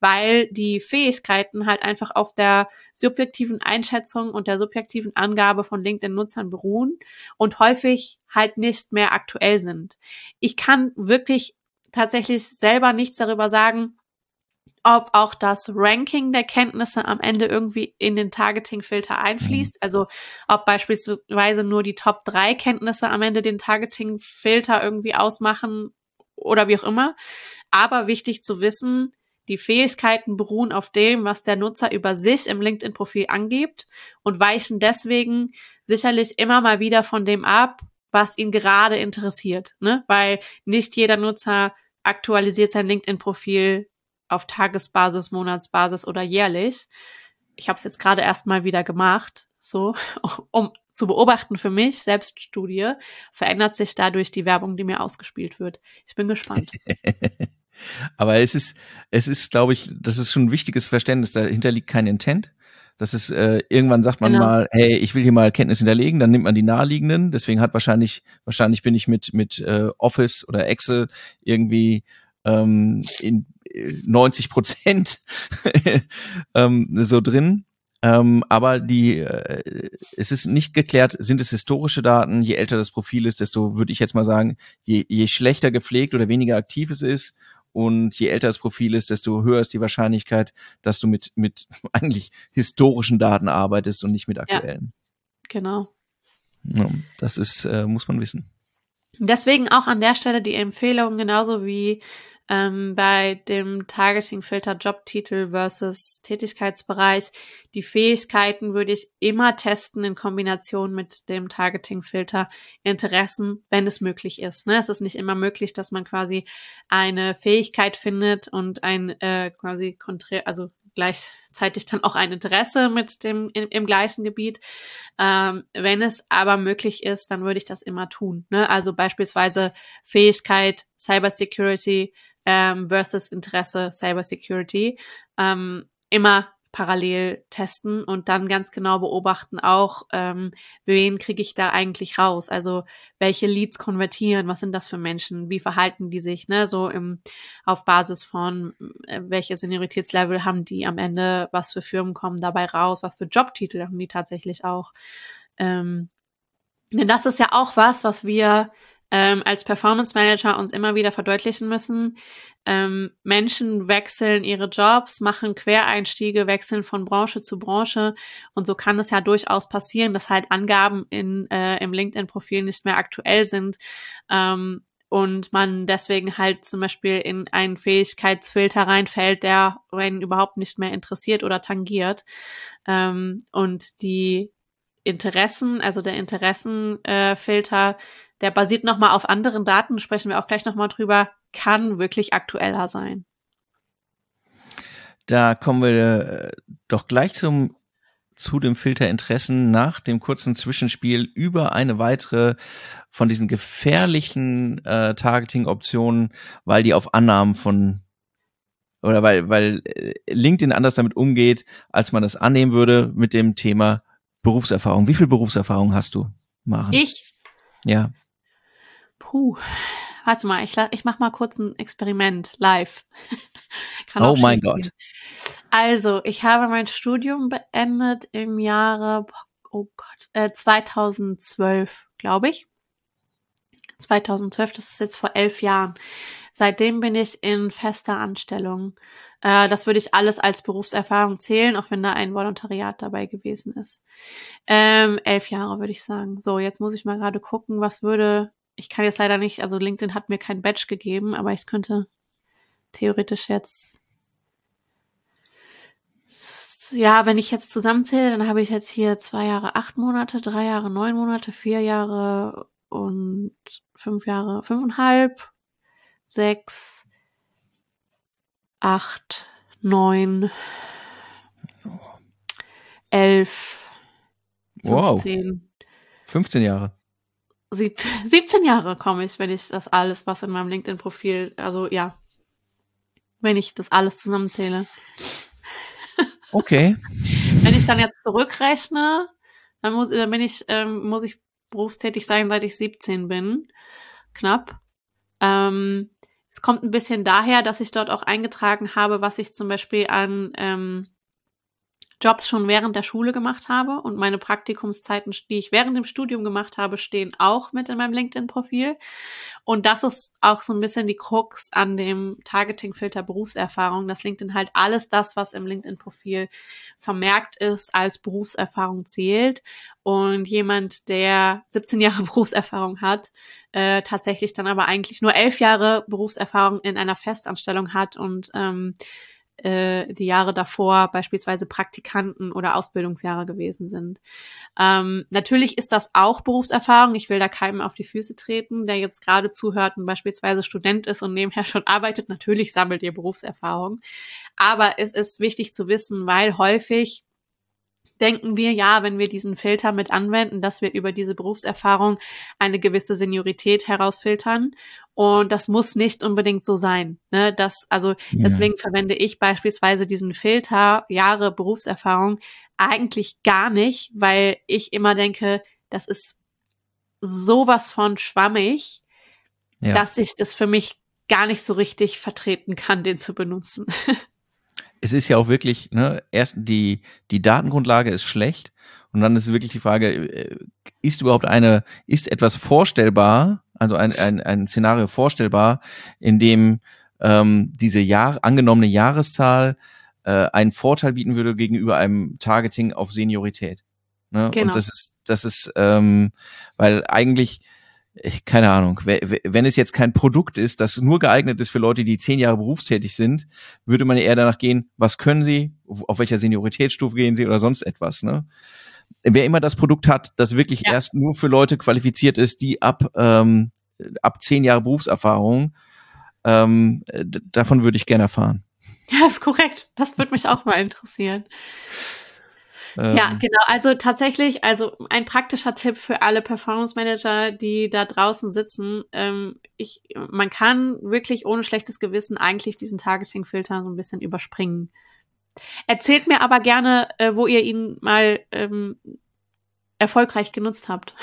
[SPEAKER 2] weil die Fähigkeiten halt einfach auf der subjektiven Einschätzung und der subjektiven Angabe von LinkedIn-Nutzern beruhen und häufig halt nicht mehr aktuell sind. Ich kann wirklich tatsächlich selber nichts darüber sagen, ob auch das Ranking der Kenntnisse am Ende irgendwie in den Targeting-Filter einfließt. Mhm. Also ob beispielsweise nur die Top 3 Kenntnisse am Ende den Targeting-Filter irgendwie ausmachen oder wie auch immer. Aber wichtig zu wissen, die Fähigkeiten beruhen auf dem, was der Nutzer über sich im LinkedIn-Profil angibt und weichen deswegen sicherlich immer mal wieder von dem ab, was ihn gerade interessiert. Ne? Weil nicht jeder Nutzer aktualisiert sein LinkedIn-Profil auf Tagesbasis, Monatsbasis oder jährlich. Ich habe es jetzt gerade erst mal wieder gemacht, so um zu beobachten für mich, Selbststudie, verändert sich dadurch die Werbung, die mir ausgespielt wird. Ich bin gespannt.
[SPEAKER 1] Aber es ist, es ist, glaube ich, das ist schon ein wichtiges Verständnis. Dahinter liegt kein Intent. Das ist, äh, irgendwann sagt man genau. mal, hey, ich will hier mal Kenntnis hinterlegen, dann nimmt man die naheliegenden. Deswegen hat wahrscheinlich, wahrscheinlich bin ich mit, mit äh, Office oder Excel irgendwie ähm, in 90 Prozent ähm, so drin. Ähm, aber die, äh, es ist nicht geklärt, sind es historische Daten. Je älter das Profil ist, desto würde ich jetzt mal sagen, je, je schlechter gepflegt oder weniger aktiv es ist und je älter das Profil ist, desto höher ist die Wahrscheinlichkeit, dass du mit, mit eigentlich historischen Daten arbeitest und nicht mit aktuellen.
[SPEAKER 2] Ja, genau.
[SPEAKER 1] Ja, das ist, äh, muss man wissen.
[SPEAKER 2] Deswegen auch an der Stelle die Empfehlung, genauso wie ähm, bei dem Targeting-Filter Jobtitel versus Tätigkeitsbereich. Die Fähigkeiten würde ich immer testen in Kombination mit dem Targeting-Filter Interessen, wenn es möglich ist. Ne? Es ist nicht immer möglich, dass man quasi eine Fähigkeit findet und ein äh, quasi konträr, also gleichzeitig dann auch ein Interesse mit dem im, im gleichen Gebiet. Ähm, wenn es aber möglich ist, dann würde ich das immer tun. Ne? Also beispielsweise Fähigkeit Cybersecurity ähm, versus Interesse Cybersecurity ähm, immer parallel testen und dann ganz genau beobachten auch, ähm, wen kriege ich da eigentlich raus? Also welche Leads konvertieren, was sind das für Menschen, wie verhalten die sich, ne? So im auf Basis von äh, welche Senioritätslevel haben die am Ende, was für Firmen kommen dabei raus, was für Jobtitel haben die tatsächlich auch. Ähm, denn das ist ja auch was, was wir ähm, als Performance Manager uns immer wieder verdeutlichen müssen. Ähm, Menschen wechseln ihre Jobs, machen Quereinstiege, wechseln von Branche zu Branche und so kann es ja durchaus passieren, dass halt Angaben in, äh, im LinkedIn-Profil nicht mehr aktuell sind. Ähm, und man deswegen halt zum Beispiel in einen Fähigkeitsfilter reinfällt, der einen überhaupt nicht mehr interessiert oder tangiert. Ähm, und die Interessen, also der Interessenfilter, äh, der basiert nochmal auf anderen Daten, sprechen wir auch gleich nochmal drüber, kann wirklich aktueller sein.
[SPEAKER 1] Da kommen wir äh, doch gleich zum zu dem Filter Interessen nach dem kurzen Zwischenspiel über eine weitere von diesen gefährlichen äh, Targeting-Optionen, weil die auf Annahmen von oder weil, weil äh, LinkedIn anders damit umgeht, als man das annehmen würde mit dem Thema Berufserfahrung. Wie viel Berufserfahrung hast du, Maren?
[SPEAKER 2] Ich?
[SPEAKER 1] Ja.
[SPEAKER 2] Puh. Warte mal, ich, ich mach mal kurz ein Experiment live.
[SPEAKER 1] oh mein Gott.
[SPEAKER 2] Also, ich habe mein Studium beendet im Jahre, oh Gott, äh, 2012, glaube ich. 2012, das ist jetzt vor elf Jahren. Seitdem bin ich in fester Anstellung. Äh, das würde ich alles als Berufserfahrung zählen, auch wenn da ein Volontariat dabei gewesen ist. Ähm, elf Jahre würde ich sagen. So, jetzt muss ich mal gerade gucken, was würde. Ich kann jetzt leider nicht, also LinkedIn hat mir kein Badge gegeben, aber ich könnte theoretisch jetzt. Ja, wenn ich jetzt zusammenzähle, dann habe ich jetzt hier zwei Jahre, acht Monate, drei Jahre, neun Monate, vier Jahre und fünf Jahre, fünfeinhalb, sechs, acht, neun, elf,
[SPEAKER 1] fünfzehn. Wow. 15 Jahre.
[SPEAKER 2] Sieb 17 Jahre komme ich, wenn ich das alles, was in meinem LinkedIn-Profil, also ja, wenn ich das alles zusammenzähle.
[SPEAKER 1] Okay.
[SPEAKER 2] wenn ich dann jetzt zurückrechne, dann muss, dann bin ich, ähm, muss ich berufstätig sein, seit ich 17 bin. Knapp. Ähm, es kommt ein bisschen daher, dass ich dort auch eingetragen habe, was ich zum Beispiel an ähm, Jobs schon während der Schule gemacht habe und meine Praktikumszeiten, die ich während dem Studium gemacht habe, stehen auch mit in meinem LinkedIn-Profil. Und das ist auch so ein bisschen die Krux an dem Targeting-Filter Berufserfahrung, dass LinkedIn halt alles das, was im LinkedIn-Profil vermerkt ist, als Berufserfahrung zählt. Und jemand, der 17 Jahre Berufserfahrung hat, äh, tatsächlich dann aber eigentlich nur elf Jahre Berufserfahrung in einer Festanstellung hat und ähm, äh, die Jahre davor beispielsweise Praktikanten oder Ausbildungsjahre gewesen sind. Ähm, natürlich ist das auch Berufserfahrung. Ich will da keinem auf die Füße treten, der jetzt gerade zuhört und beispielsweise Student ist und nebenher schon arbeitet. Natürlich sammelt ihr Berufserfahrung. Aber es ist wichtig zu wissen, weil häufig denken wir ja, wenn wir diesen Filter mit anwenden, dass wir über diese Berufserfahrung eine gewisse Seniorität herausfiltern. Und das muss nicht unbedingt so sein. Ne? Das, also ja. deswegen verwende ich beispielsweise diesen Filter Jahre Berufserfahrung eigentlich gar nicht, weil ich immer denke, das ist sowas von schwammig, ja. dass ich das für mich gar nicht so richtig vertreten kann, den zu benutzen.
[SPEAKER 1] es ist ja auch wirklich, ne, erst die, die Datengrundlage ist schlecht und dann ist wirklich die Frage, äh, ist überhaupt eine, ist etwas vorstellbar, also ein, ein, ein Szenario vorstellbar, in dem ähm, diese Jahr, angenommene Jahreszahl äh, einen Vorteil bieten würde gegenüber einem Targeting auf Seniorität. Ne? Genau. Und das ist, das ist, ähm, weil eigentlich ich, keine Ahnung, wenn es jetzt kein Produkt ist, das nur geeignet ist für Leute, die zehn Jahre berufstätig sind, würde man eher danach gehen, was können sie, auf welcher Senioritätsstufe gehen sie oder sonst etwas. Ne? Wer immer das Produkt hat, das wirklich ja. erst nur für Leute qualifiziert ist, die ab, ähm, ab zehn Jahre Berufserfahrung, ähm, davon würde ich gerne erfahren.
[SPEAKER 2] Ja, ist korrekt. Das würde mich auch mal interessieren. Ja, ähm. genau. Also tatsächlich, also ein praktischer Tipp für alle Performance Manager, die da draußen sitzen. Ähm, ich, man kann wirklich ohne schlechtes Gewissen eigentlich diesen Targeting-Filter so ein bisschen überspringen. Erzählt mir aber gerne, äh, wo ihr ihn mal ähm, erfolgreich genutzt habt.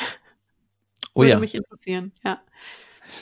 [SPEAKER 1] Oh Würde
[SPEAKER 2] ja. mich interessieren, ja.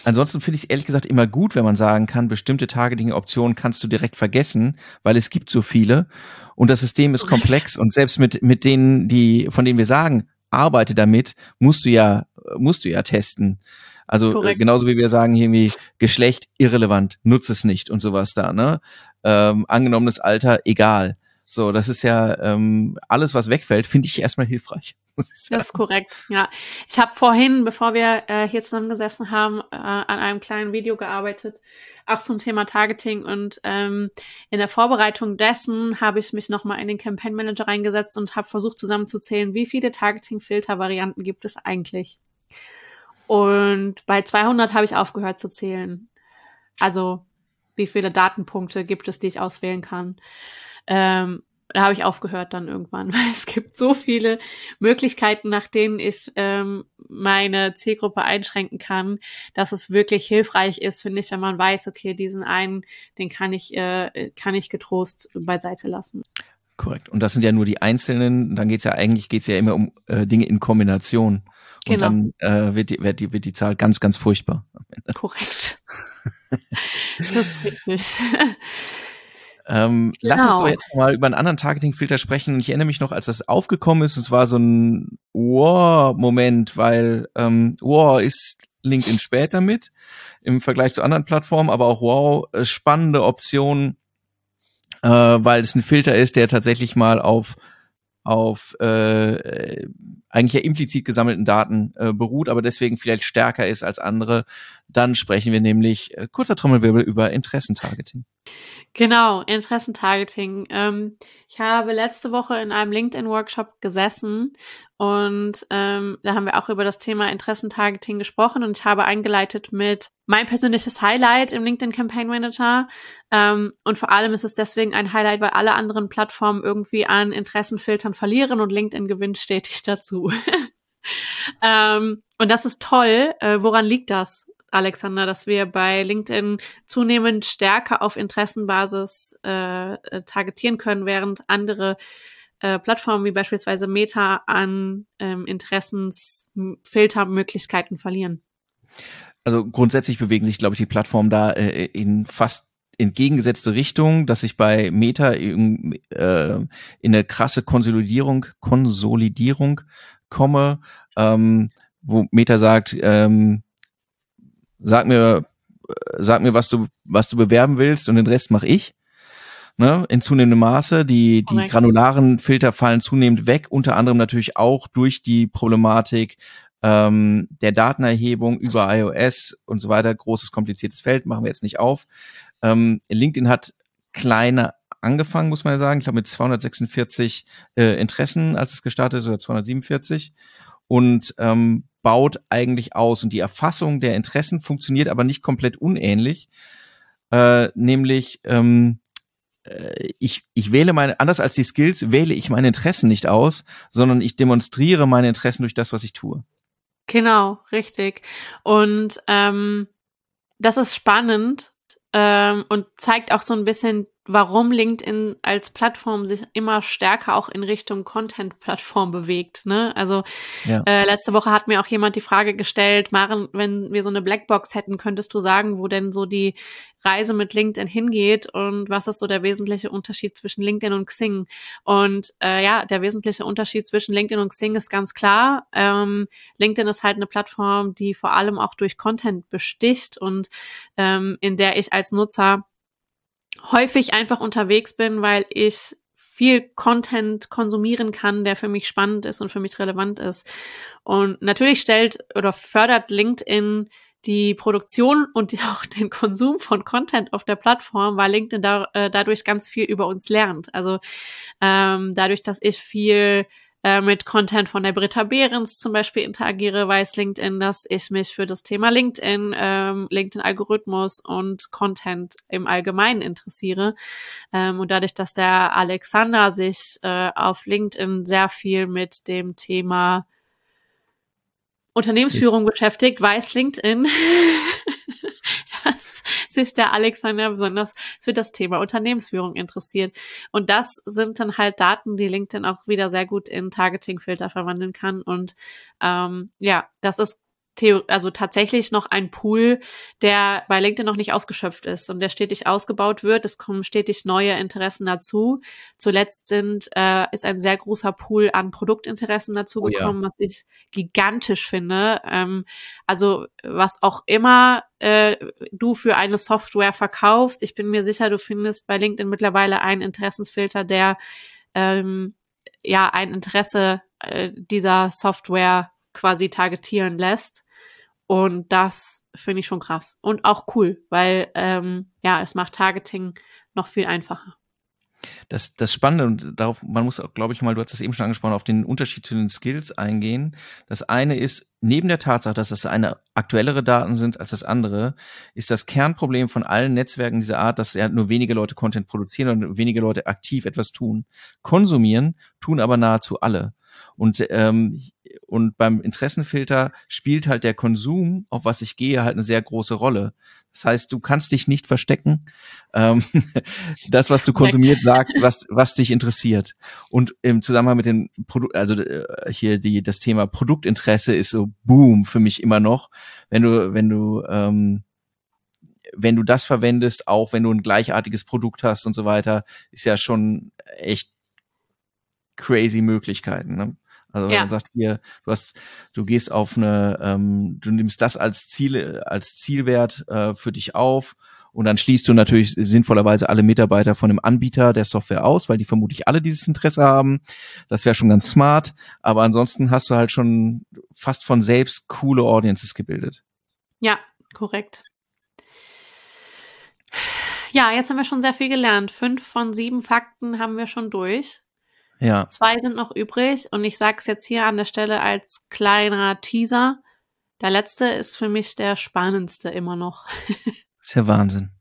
[SPEAKER 1] Ansonsten finde ich es ehrlich gesagt immer gut, wenn man sagen kann, bestimmte Targeting-Optionen kannst du direkt vergessen, weil es gibt so viele und das System ist komplex und selbst mit, mit denen, die, von denen wir sagen, arbeite damit, musst du ja, musst du ja testen. Also äh, genauso wie wir sagen, irgendwie Geschlecht irrelevant, nutze es nicht und sowas da, ne? Ähm, angenommenes Alter, egal. So, das ist ja ähm, alles, was wegfällt, finde ich erstmal hilfreich.
[SPEAKER 2] Das ist korrekt, ja. Ich habe vorhin, bevor wir äh, hier zusammengesessen haben, äh, an einem kleinen Video gearbeitet, auch zum Thema Targeting. Und ähm, in der Vorbereitung dessen habe ich mich nochmal in den Campaign Manager reingesetzt und habe versucht zusammenzuzählen, wie viele Targeting-Filter-Varianten gibt es eigentlich. Und bei 200 habe ich aufgehört zu zählen. Also wie viele Datenpunkte gibt es, die ich auswählen kann. Ähm, da habe ich aufgehört dann irgendwann, weil es gibt so viele Möglichkeiten, nach denen ich ähm, meine Zielgruppe einschränken kann, dass es wirklich hilfreich ist, finde ich, wenn man weiß, okay, diesen einen, den kann ich, äh, kann ich getrost beiseite lassen.
[SPEAKER 1] Korrekt. Und das sind ja nur die einzelnen, dann geht's ja eigentlich geht's ja immer um äh, Dinge in Kombination. Und genau. dann äh, wird, die, wird, die, wird die Zahl ganz, ganz furchtbar.
[SPEAKER 2] Korrekt. das ist richtig.
[SPEAKER 1] Ähm, genau. Lass uns doch genau. jetzt mal über einen anderen Targeting-Filter sprechen. Ich erinnere mich noch, als das aufgekommen ist, es war so ein Wow-Moment, weil ähm, Wow ist LinkedIn später mit im Vergleich zu anderen Plattformen, aber auch wow, äh, spannende Option, äh, weil es ein Filter ist, der tatsächlich mal auf auf äh, eigentlich ja implizit gesammelten Daten äh, beruht, aber deswegen vielleicht stärker ist als andere. Dann sprechen wir nämlich äh, kurzer Trommelwirbel über Interessentargeting.
[SPEAKER 2] Genau, Interessentargeting. Ähm, ich habe letzte Woche in einem LinkedIn-Workshop gesessen und ähm, da haben wir auch über das Thema Interessentargeting gesprochen und ich habe eingeleitet mit mein persönliches Highlight im LinkedIn Campaign Manager. Ähm, und vor allem ist es deswegen ein Highlight, weil alle anderen Plattformen irgendwie an Interessenfiltern verlieren und LinkedIn gewinnt stetig dazu. ähm, und das ist toll. Äh, woran liegt das? Alexander, dass wir bei LinkedIn zunehmend stärker auf Interessenbasis äh, targetieren können, während andere äh, Plattformen wie beispielsweise Meta an ähm, Interessensfiltermöglichkeiten verlieren.
[SPEAKER 1] Also grundsätzlich bewegen sich, glaube ich, die Plattformen da äh, in fast entgegengesetzte Richtung, dass ich bei Meta in, äh, in eine krasse Konsolidierung, Konsolidierung komme, ähm, wo Meta sagt, ähm, sag mir, sag mir, was du, was du bewerben willst und den Rest mache ich. Ne, in zunehmendem Maße. Die, die granularen Filter fallen zunehmend weg, unter anderem natürlich auch durch die Problematik ähm, der Datenerhebung über iOS und so weiter. Großes, kompliziertes Feld, machen wir jetzt nicht auf. Ähm, LinkedIn hat kleine angefangen, muss man ja sagen. Ich glaube mit 246 äh, Interessen, als es gestartet ist, oder 247 und ähm, baut eigentlich aus. Und die Erfassung der Interessen funktioniert aber nicht komplett unähnlich. Äh, nämlich, ähm, äh, ich, ich wähle meine, anders als die Skills, wähle ich meine Interessen nicht aus, sondern ich demonstriere meine Interessen durch das, was ich tue.
[SPEAKER 2] Genau, richtig. Und ähm, das ist spannend ähm, und zeigt auch so ein bisschen warum LinkedIn als Plattform sich immer stärker auch in Richtung Content-Plattform bewegt. Ne? Also ja. äh, letzte Woche hat mir auch jemand die Frage gestellt, Maren, wenn wir so eine Blackbox hätten, könntest du sagen, wo denn so die Reise mit LinkedIn hingeht und was ist so der wesentliche Unterschied zwischen LinkedIn und Xing? Und äh, ja, der wesentliche Unterschied zwischen LinkedIn und Xing ist ganz klar. Ähm, LinkedIn ist halt eine Plattform, die vor allem auch durch Content besticht und ähm, in der ich als Nutzer häufig einfach unterwegs bin, weil ich viel Content konsumieren kann, der für mich spannend ist und für mich relevant ist. Und natürlich stellt oder fördert LinkedIn die Produktion und auch den Konsum von Content auf der Plattform, weil LinkedIn da, äh, dadurch ganz viel über uns lernt. Also ähm, dadurch, dass ich viel äh, mit Content von der Britta Behrens zum Beispiel interagiere, weiß LinkedIn, dass ich mich für das Thema LinkedIn, ähm, LinkedIn-Algorithmus und Content im Allgemeinen interessiere. Ähm, und dadurch, dass der Alexander sich äh, auf LinkedIn sehr viel mit dem Thema Unternehmensführung beschäftigt, weiß LinkedIn, sich der Alexander besonders für das Thema Unternehmensführung interessiert. Und das sind dann halt Daten, die LinkedIn auch wieder sehr gut in Targeting-Filter verwandeln kann. Und ähm, ja, das ist also tatsächlich noch ein Pool, der bei LinkedIn noch nicht ausgeschöpft ist und der stetig ausgebaut wird. Es kommen stetig neue Interessen dazu. Zuletzt sind äh, ist ein sehr großer Pool an Produktinteressen dazu oh, gekommen, ja. was ich gigantisch finde. Ähm, also was auch immer äh, du für eine Software verkaufst, ich bin mir sicher, du findest bei LinkedIn mittlerweile einen Interessensfilter, der ähm, ja ein Interesse äh, dieser Software quasi targetieren lässt. Und das finde ich schon krass und auch cool, weil ähm, ja, es macht Targeting noch viel einfacher.
[SPEAKER 1] Das, das Spannende und darauf, man muss auch, glaube ich mal, du hast es eben schon angesprochen, auf den Unterschied zu den Skills eingehen. Das eine ist, neben der Tatsache, dass das eine aktuellere Daten sind als das andere, ist das Kernproblem von allen Netzwerken dieser Art, dass ja nur wenige Leute Content produzieren und wenige Leute aktiv etwas tun. Konsumieren tun aber nahezu alle. Und, ähm, und beim Interessenfilter spielt halt der Konsum, auf was ich gehe, halt eine sehr große Rolle. Das heißt, du kannst dich nicht verstecken. Ähm, das, was du konsumiert, sagst, was, was dich interessiert. Und im Zusammenhang mit dem Produkt, also äh, hier die, das Thema Produktinteresse ist so Boom für mich immer noch. Wenn du, wenn du, ähm, wenn du das verwendest, auch wenn du ein gleichartiges Produkt hast und so weiter, ist ja schon echt crazy Möglichkeiten. Ne? Also wenn ja. man sagt, hier, du hast, du gehst auf eine, ähm, du nimmst das als Ziel, als Zielwert äh, für dich auf und dann schließt du natürlich sinnvollerweise alle Mitarbeiter von dem Anbieter der Software aus, weil die vermutlich alle dieses Interesse haben. Das wäre schon ganz smart. Aber ansonsten hast du halt schon fast von selbst coole Audiences gebildet.
[SPEAKER 2] Ja, korrekt. Ja, jetzt haben wir schon sehr viel gelernt. Fünf von sieben Fakten haben wir schon durch.
[SPEAKER 1] Ja.
[SPEAKER 2] Zwei sind noch übrig und ich sage es jetzt hier an der Stelle als kleiner Teaser. Der letzte ist für mich der spannendste immer noch.
[SPEAKER 1] Das ist ja Wahnsinn.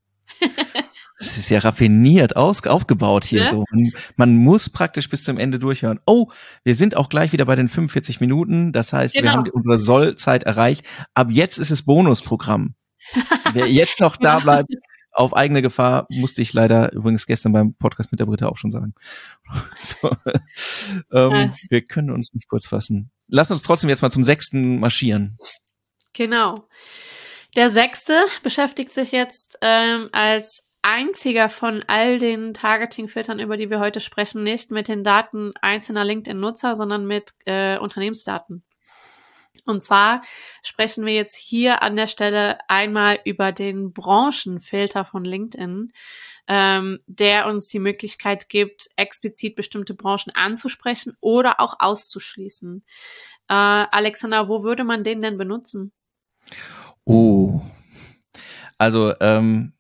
[SPEAKER 1] Das ist ja raffiniert aus, aufgebaut hier ja? so. Man, man, muss praktisch bis zum Ende durchhören. Oh, wir sind auch gleich wieder bei den 45 Minuten. Das heißt, genau. wir haben unsere Sollzeit erreicht. Ab jetzt ist es Bonusprogramm. Wer jetzt noch da bleibt, auf eigene Gefahr, musste ich leider übrigens gestern beim Podcast mit der Britta auch schon sagen. so, ähm, wir können uns nicht kurz fassen. Lass uns trotzdem jetzt mal zum sechsten marschieren.
[SPEAKER 2] Genau. Der sechste beschäftigt sich jetzt ähm, als einziger von all den Targeting-Filtern, über die wir heute sprechen, nicht mit den Daten einzelner LinkedIn-Nutzer, sondern mit äh, Unternehmensdaten. Und zwar sprechen wir jetzt hier an der Stelle einmal über den Branchenfilter von LinkedIn, ähm, der uns die Möglichkeit gibt, explizit bestimmte Branchen anzusprechen oder auch auszuschließen. Äh, Alexander, wo würde man den denn benutzen?
[SPEAKER 1] Oh. Also, ähm,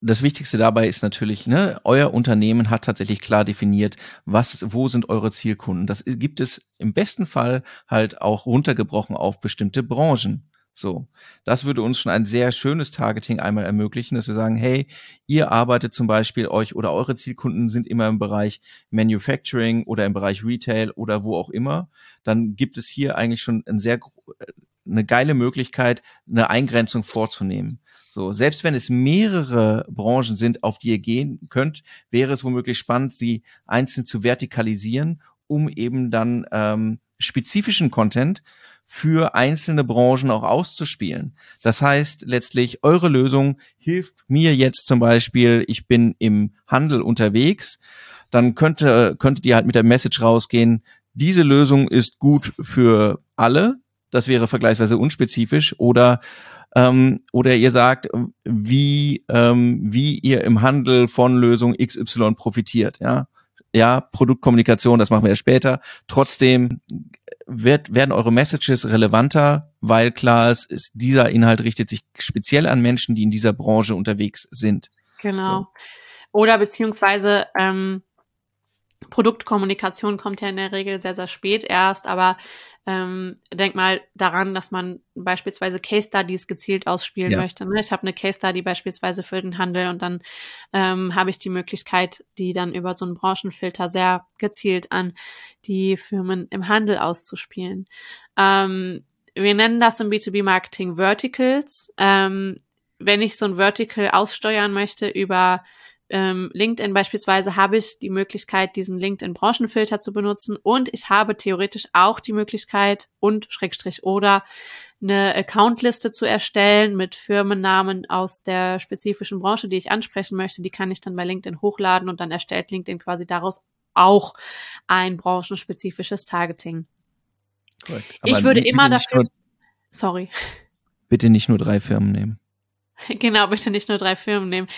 [SPEAKER 1] das Wichtigste dabei ist natürlich, ne, euer Unternehmen hat tatsächlich klar definiert, was, wo sind eure Zielkunden. Das gibt es im besten Fall halt auch runtergebrochen auf bestimmte Branchen. So, das würde uns schon ein sehr schönes Targeting einmal ermöglichen, dass wir sagen, hey, ihr arbeitet zum Beispiel euch oder eure Zielkunden sind immer im Bereich Manufacturing oder im Bereich Retail oder wo auch immer. Dann gibt es hier eigentlich schon ein sehr eine geile Möglichkeit, eine Eingrenzung vorzunehmen. So, selbst wenn es mehrere Branchen sind, auf die ihr gehen könnt, wäre es womöglich spannend, sie einzeln zu vertikalisieren, um eben dann ähm, spezifischen Content für einzelne Branchen auch auszuspielen. Das heißt letztlich, eure Lösung hilft mir jetzt zum Beispiel, ich bin im Handel unterwegs, dann könnte, könntet ihr halt mit der Message rausgehen, diese Lösung ist gut für alle, das wäre vergleichsweise unspezifisch oder ähm, oder ihr sagt, wie ähm, wie ihr im Handel von Lösung XY profitiert, ja. Ja, Produktkommunikation, das machen wir ja später. Trotzdem wird, werden eure Messages relevanter, weil klar ist, ist, dieser Inhalt richtet sich speziell an Menschen, die in dieser Branche unterwegs sind.
[SPEAKER 2] Genau. So. Oder beziehungsweise ähm, Produktkommunikation kommt ja in der Regel sehr, sehr spät erst, aber ähm, denk mal daran, dass man beispielsweise Case Studies gezielt ausspielen ja. möchte. Ne? Ich habe eine Case Study beispielsweise für den Handel und dann ähm, habe ich die Möglichkeit, die dann über so einen Branchenfilter sehr gezielt an die Firmen im Handel auszuspielen. Ähm, wir nennen das im B2B-Marketing Verticals. Ähm, wenn ich so ein Vertical aussteuern möchte über ähm, LinkedIn beispielsweise habe ich die Möglichkeit, diesen LinkedIn-Branchenfilter zu benutzen und ich habe theoretisch auch die Möglichkeit und Schrägstrich oder eine Accountliste zu erstellen mit Firmennamen aus der spezifischen Branche, die ich ansprechen möchte. Die kann ich dann bei LinkedIn hochladen und dann erstellt LinkedIn quasi daraus auch ein branchenspezifisches Targeting. Ich würde immer dafür. Sorry.
[SPEAKER 1] Bitte nicht nur drei Firmen nehmen.
[SPEAKER 2] Genau, bitte nicht nur drei Firmen nehmen.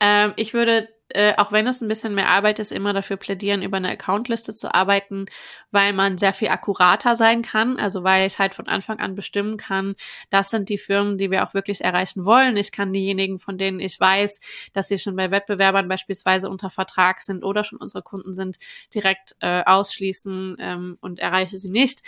[SPEAKER 2] Ähm, ich würde, äh, auch wenn es ein bisschen mehr Arbeit ist, immer dafür plädieren, über eine Accountliste zu arbeiten, weil man sehr viel akkurater sein kann. Also weil ich halt von Anfang an bestimmen kann, das sind die Firmen, die wir auch wirklich erreichen wollen. Ich kann diejenigen, von denen ich weiß, dass sie schon bei Wettbewerbern beispielsweise unter Vertrag sind oder schon unsere Kunden sind, direkt äh, ausschließen ähm, und erreiche sie nicht.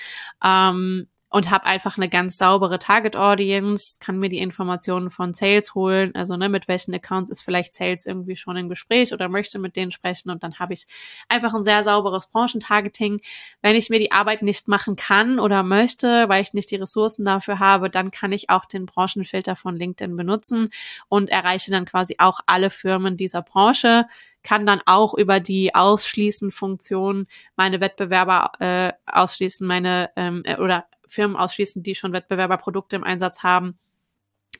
[SPEAKER 2] Ähm, und habe einfach eine ganz saubere Target Audience, kann mir die Informationen von Sales holen, also ne, mit welchen Accounts ist vielleicht Sales irgendwie schon im Gespräch oder möchte mit denen sprechen und dann habe ich einfach ein sehr sauberes Branchentargeting. Wenn ich mir die Arbeit nicht machen kann oder möchte, weil ich nicht die Ressourcen dafür habe, dann kann ich auch den Branchenfilter von LinkedIn benutzen und erreiche dann quasi auch alle Firmen dieser Branche kann dann auch über die Ausschließen-Funktion meine Wettbewerber äh, ausschließen, meine ähm, äh, oder Firmen ausschließen, die schon Wettbewerberprodukte im Einsatz haben,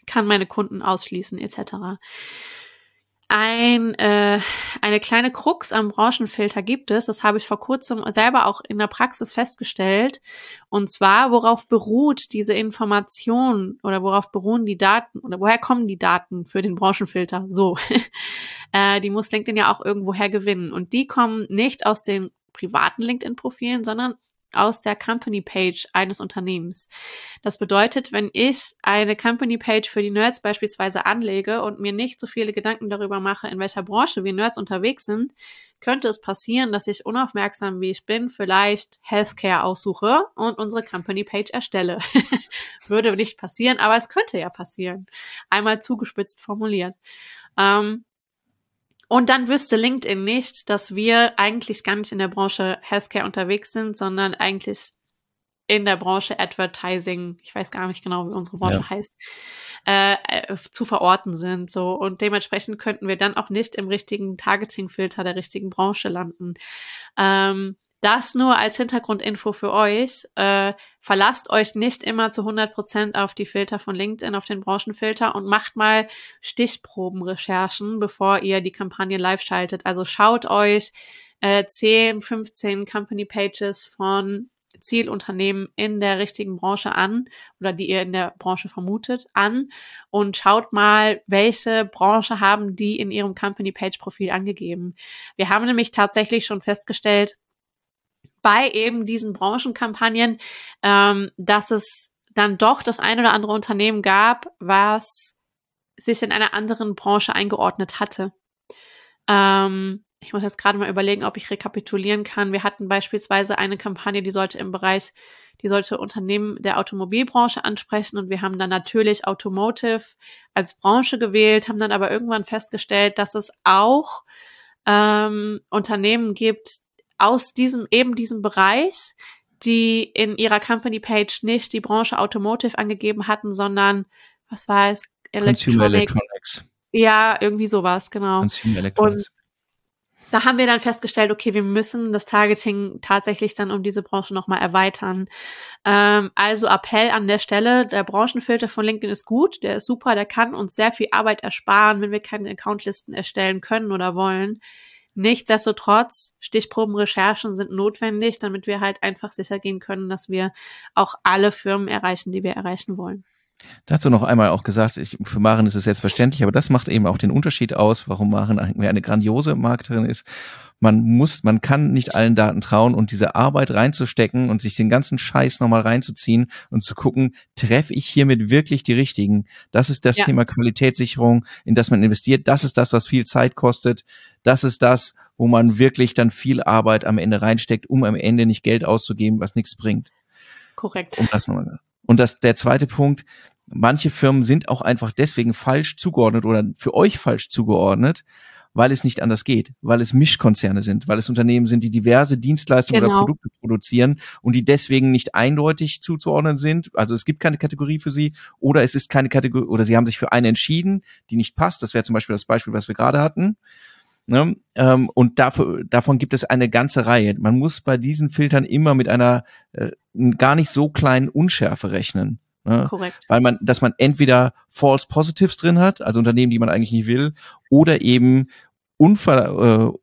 [SPEAKER 2] kann meine Kunden ausschließen etc. ein, äh, eine kleine Krux am Branchenfilter gibt es. Das habe ich vor kurzem selber auch in der Praxis festgestellt. Und zwar, worauf beruht diese Information oder worauf beruhen die Daten oder woher kommen die Daten für den Branchenfilter? So, äh, die muss LinkedIn ja auch irgendwoher gewinnen. Und die kommen nicht aus den privaten LinkedIn-Profilen, sondern aus der Company Page eines Unternehmens. Das bedeutet, wenn ich eine Company Page für die Nerds beispielsweise anlege und mir nicht so viele Gedanken darüber mache, in welcher Branche wir Nerds unterwegs sind, könnte es passieren, dass ich unaufmerksam wie ich bin, vielleicht Healthcare aussuche und unsere Company Page erstelle. Würde nicht passieren, aber es könnte ja passieren. Einmal zugespitzt formuliert. Ähm, und dann wüsste LinkedIn nicht, dass wir eigentlich gar nicht in der Branche Healthcare unterwegs sind, sondern eigentlich in der Branche Advertising, ich weiß gar nicht genau, wie unsere Branche ja. heißt, äh, äh, zu verorten sind. So und dementsprechend könnten wir dann auch nicht im richtigen Targeting-Filter der richtigen Branche landen. Ähm, das nur als Hintergrundinfo für euch. Äh, verlasst euch nicht immer zu 100 Prozent auf die Filter von LinkedIn, auf den Branchenfilter und macht mal Stichprobenrecherchen, bevor ihr die Kampagne live schaltet. Also schaut euch äh, 10, 15 Company Pages von Zielunternehmen in der richtigen Branche an oder die ihr in der Branche vermutet an und schaut mal, welche Branche haben die in ihrem Company Page Profil angegeben. Wir haben nämlich tatsächlich schon festgestellt, bei eben diesen Branchenkampagnen, ähm, dass es dann doch das ein oder andere Unternehmen gab, was sich in einer anderen Branche eingeordnet hatte. Ähm, ich muss jetzt gerade mal überlegen, ob ich rekapitulieren kann. Wir hatten beispielsweise eine Kampagne, die sollte im Bereich, die sollte Unternehmen der Automobilbranche ansprechen und wir haben dann natürlich Automotive als Branche gewählt, haben dann aber irgendwann festgestellt, dass es auch ähm, Unternehmen gibt, aus diesem, eben diesem Bereich, die in ihrer Company Page nicht die Branche Automotive angegeben hatten, sondern, was war es?
[SPEAKER 1] Consumer Electronics.
[SPEAKER 2] Ja, irgendwie sowas, genau.
[SPEAKER 1] Consumer Electronics. Und
[SPEAKER 2] da haben wir dann festgestellt, okay, wir müssen das Targeting tatsächlich dann um diese Branche nochmal erweitern. Ähm, also Appell an der Stelle, der Branchenfilter von LinkedIn ist gut, der ist super, der kann uns sehr viel Arbeit ersparen, wenn wir keine Accountlisten erstellen können oder wollen. Nichtsdestotrotz, Stichprobenrecherchen sind notwendig, damit wir halt einfach sicher gehen können, dass wir auch alle Firmen erreichen, die wir erreichen wollen.
[SPEAKER 1] Dazu noch einmal auch gesagt, ich, für Maren ist es selbstverständlich, aber das macht eben auch den Unterschied aus, warum Maren eine grandiose Marketerin ist man muss, man kann nicht allen Daten trauen und diese Arbeit reinzustecken und sich den ganzen Scheiß nochmal reinzuziehen und zu gucken, treffe ich hiermit wirklich die richtigen? Das ist das ja. Thema Qualitätssicherung, in das man investiert. Das ist das, was viel Zeit kostet. Das ist das, wo man wirklich dann viel Arbeit am Ende reinsteckt, um am Ende nicht Geld auszugeben, was nichts bringt.
[SPEAKER 2] Korrekt.
[SPEAKER 1] Und das, und das, der zweite Punkt, manche Firmen sind auch einfach deswegen falsch zugeordnet oder für euch falsch zugeordnet, weil es nicht anders geht, weil es Mischkonzerne sind, weil es Unternehmen sind, die diverse Dienstleistungen genau. oder Produkte produzieren und die deswegen nicht eindeutig zuzuordnen sind. Also es gibt keine Kategorie für sie oder es ist keine Kategorie oder sie haben sich für eine entschieden, die nicht passt. Das wäre zum Beispiel das Beispiel, was wir gerade hatten. Ne? Ähm, und dafür, davon gibt es eine ganze Reihe. Man muss bei diesen Filtern immer mit einer äh, gar nicht so kleinen Unschärfe rechnen.
[SPEAKER 2] Ne? Korrekt.
[SPEAKER 1] Weil man, dass man entweder False Positives drin hat, also Unternehmen, die man eigentlich nicht will, oder eben unver, äh,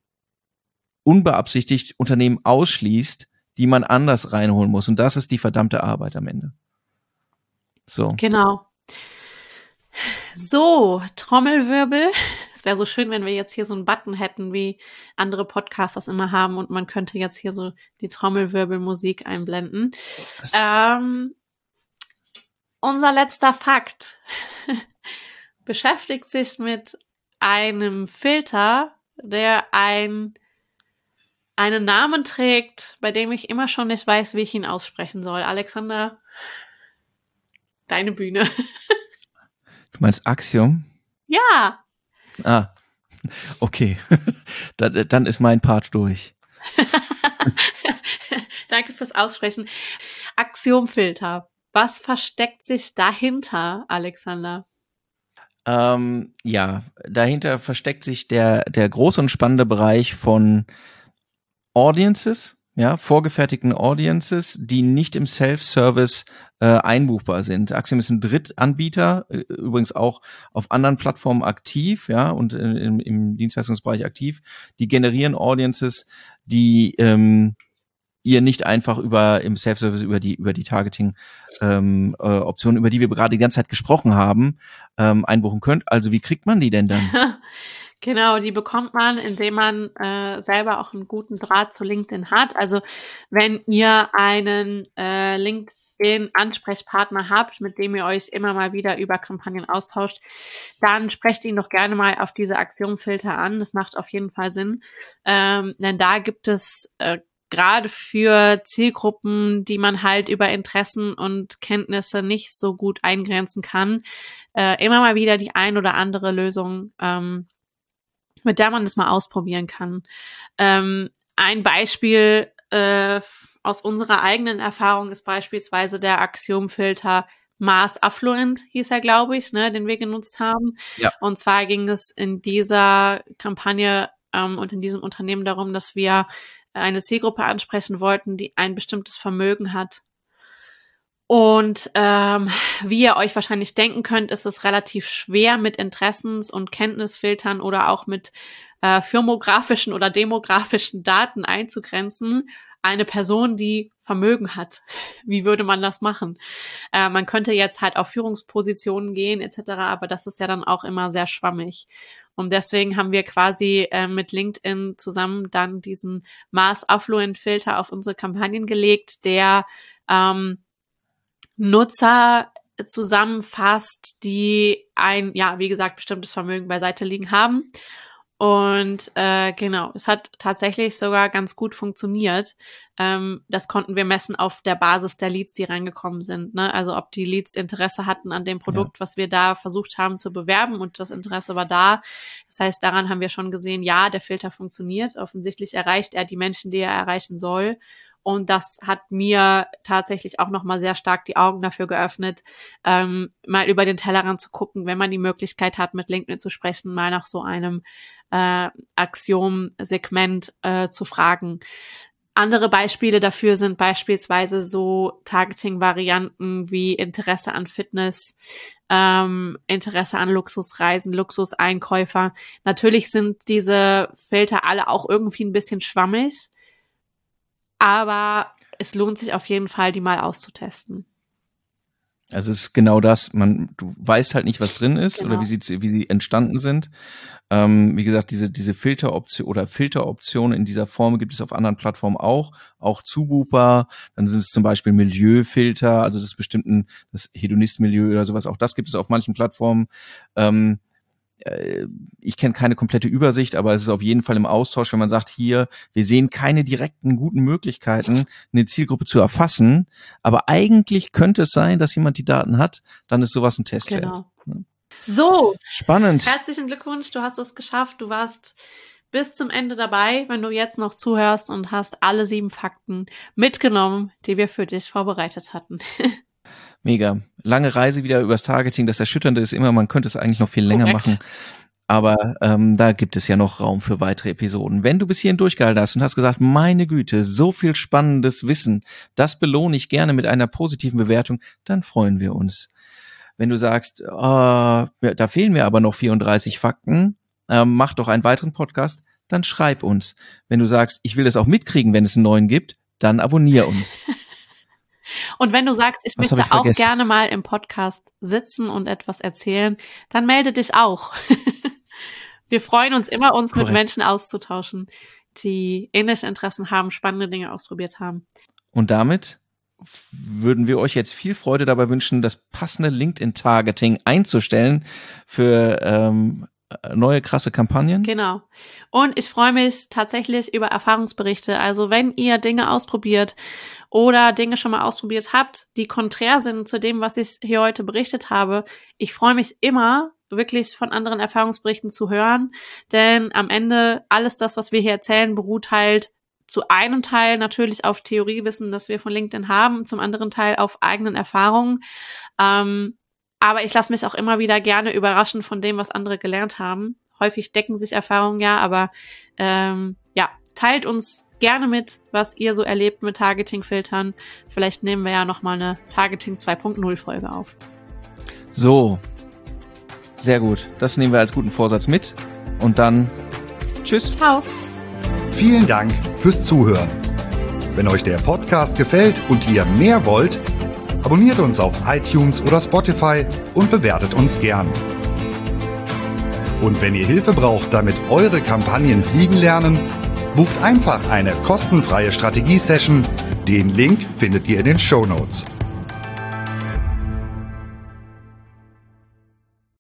[SPEAKER 1] unbeabsichtigt Unternehmen ausschließt, die man anders reinholen muss. Und das ist die verdammte Arbeit am Ende. So.
[SPEAKER 2] Genau. So, Trommelwirbel. Wäre so schön, wenn wir jetzt hier so einen Button hätten, wie andere Podcasts das immer haben und man könnte jetzt hier so die Trommelwirbelmusik einblenden. Ähm, unser letzter Fakt beschäftigt sich mit einem Filter, der ein, einen Namen trägt, bei dem ich immer schon nicht weiß, wie ich ihn aussprechen soll. Alexander, deine Bühne.
[SPEAKER 1] du meinst Axiom?
[SPEAKER 2] Ja.
[SPEAKER 1] Ah, okay. dann, dann ist mein Part durch.
[SPEAKER 2] Danke fürs Aussprechen. Axiomfilter. Was versteckt sich dahinter, Alexander?
[SPEAKER 1] Ähm, ja, dahinter versteckt sich der, der große und spannende Bereich von Audiences. Ja, vorgefertigten Audiences, die nicht im Self-Service äh, einbuchbar sind. Axiom ist ein Drittanbieter, äh, übrigens auch auf anderen Plattformen aktiv, ja, und im, im Dienstleistungsbereich aktiv. Die generieren Audiences, die ähm, ihr nicht einfach über im Self-Service über die über die Targeting ähm, äh, Optionen, über die wir gerade die ganze Zeit gesprochen haben, ähm, einbuchen könnt. Also wie kriegt man die denn dann?
[SPEAKER 2] Genau, die bekommt man, indem man äh, selber auch einen guten Draht zu LinkedIn hat. Also wenn ihr einen äh, LinkedIn-Ansprechpartner habt, mit dem ihr euch immer mal wieder über Kampagnen austauscht, dann sprecht ihn doch gerne mal auf diese Aktionfilter an. Das macht auf jeden Fall Sinn. Ähm, denn da gibt es äh, gerade für Zielgruppen, die man halt über Interessen und Kenntnisse nicht so gut eingrenzen kann, äh, immer mal wieder die ein oder andere Lösung, ähm, mit der man das mal ausprobieren kann. Ähm, ein Beispiel äh, aus unserer eigenen Erfahrung ist beispielsweise der Axiomfilter Mars Affluent hieß er, glaube ich, ne, den wir genutzt haben. Ja. Und zwar ging es in dieser Kampagne ähm, und in diesem Unternehmen darum, dass wir eine Zielgruppe ansprechen wollten, die ein bestimmtes Vermögen hat. Und ähm, wie ihr euch wahrscheinlich denken könnt, ist es relativ schwer mit Interessens- und Kenntnisfiltern oder auch mit äh, firmografischen oder demografischen Daten einzugrenzen. Eine Person, die Vermögen hat. Wie würde man das machen? Äh, man könnte jetzt halt auf Führungspositionen gehen etc., aber das ist ja dann auch immer sehr schwammig. Und deswegen haben wir quasi äh, mit LinkedIn zusammen dann diesen Mass Affluent Filter auf unsere Kampagnen gelegt, der ähm, Nutzer zusammenfasst, die ein, ja, wie gesagt, bestimmtes Vermögen beiseite liegen haben und äh, genau, es hat tatsächlich sogar ganz gut funktioniert. Ähm, das konnten wir messen auf der Basis der Leads, die reingekommen sind. Ne? Also ob die Leads Interesse hatten an dem Produkt, ja. was wir da versucht haben zu bewerben und das Interesse war da. Das heißt, daran haben wir schon gesehen, ja, der Filter funktioniert. Offensichtlich erreicht er die Menschen, die er erreichen soll. Und das hat mir tatsächlich auch nochmal sehr stark die Augen dafür geöffnet, ähm, mal über den Tellerrand zu gucken, wenn man die Möglichkeit hat, mit LinkedIn zu sprechen, mal nach so einem äh, Axiom-Segment äh, zu fragen. Andere Beispiele dafür sind beispielsweise so Targeting-Varianten wie Interesse an Fitness, ähm, Interesse an Luxusreisen, Luxuseinkäufer. Natürlich sind diese Filter alle auch irgendwie ein bisschen schwammig. Aber es lohnt sich auf jeden Fall, die mal auszutesten.
[SPEAKER 1] Also es ist genau das, man, du weißt halt nicht, was drin ist genau. oder wie sie, wie sie entstanden sind. Ähm, wie gesagt, diese, diese Filteroption oder Filteroptionen in dieser Form gibt es auf anderen Plattformen auch, auch Zubuper, dann sind es zum Beispiel Milieufilter, also das bestimmten, das Hedonist-Milieu oder sowas, auch das gibt es auf manchen Plattformen. Ähm, äh, ich kenne keine komplette Übersicht, aber es ist auf jeden Fall im Austausch, wenn man sagt, hier, wir sehen keine direkten guten Möglichkeiten, eine Zielgruppe zu erfassen, aber eigentlich könnte es sein, dass jemand die Daten hat, dann ist sowas ein Test genau.
[SPEAKER 2] wert. So. Spannend. Herzlichen Glückwunsch, du hast es geschafft, du warst bis zum Ende dabei, wenn du jetzt noch zuhörst und hast alle sieben Fakten mitgenommen, die wir für dich vorbereitet hatten.
[SPEAKER 1] Mega. Lange Reise wieder übers Targeting. Das Erschütternde ist immer, man könnte es eigentlich noch viel länger Korrekt. machen. Aber ähm, da gibt es ja noch Raum für weitere Episoden. Wenn du bis hierhin durchgehalten hast und hast gesagt, meine Güte, so viel spannendes Wissen, das belohne ich gerne mit einer positiven Bewertung, dann freuen wir uns. Wenn du sagst, oh, da fehlen mir aber noch 34 Fakten, ähm, mach doch einen weiteren Podcast, dann schreib uns. Wenn du sagst, ich will es auch mitkriegen, wenn es einen neuen gibt, dann abonnier uns.
[SPEAKER 2] Und wenn du sagst, ich Was möchte auch gerne mal im Podcast sitzen und etwas erzählen, dann melde dich auch. Wir freuen uns immer, uns Korrekt. mit Menschen auszutauschen, die ähnliche Interessen haben, spannende Dinge ausprobiert haben.
[SPEAKER 1] Und damit würden wir euch jetzt viel Freude dabei wünschen, das passende LinkedIn-Targeting einzustellen für ähm, neue krasse Kampagnen.
[SPEAKER 2] Genau. Und ich freue mich tatsächlich über Erfahrungsberichte. Also wenn ihr Dinge ausprobiert oder Dinge schon mal ausprobiert habt, die konträr sind zu dem, was ich hier heute berichtet habe, ich freue mich immer, wirklich von anderen Erfahrungsberichten zu hören, denn am Ende alles das, was wir hier erzählen, beruht halt zu einem Teil natürlich auf Theoriewissen, das wir von LinkedIn haben, zum anderen Teil auf eigenen Erfahrungen. Ähm, aber ich lasse mich auch immer wieder gerne überraschen von dem, was andere gelernt haben. Häufig decken sich Erfahrungen ja, aber ähm, ja, teilt uns gerne mit, was ihr so erlebt mit Targeting-Filtern. Vielleicht nehmen wir ja nochmal eine Targeting 2.0 Folge auf.
[SPEAKER 1] So. Sehr gut. Das nehmen wir als guten Vorsatz mit. Und dann tschüss.
[SPEAKER 2] Ciao.
[SPEAKER 3] Vielen Dank fürs Zuhören. Wenn euch der Podcast gefällt und ihr mehr wollt, abonniert uns auf iTunes oder Spotify und bewertet uns gern. Und wenn ihr Hilfe braucht, damit eure Kampagnen fliegen lernen, bucht einfach eine kostenfreie Strategie-Session. Den Link findet ihr in den Show Notes.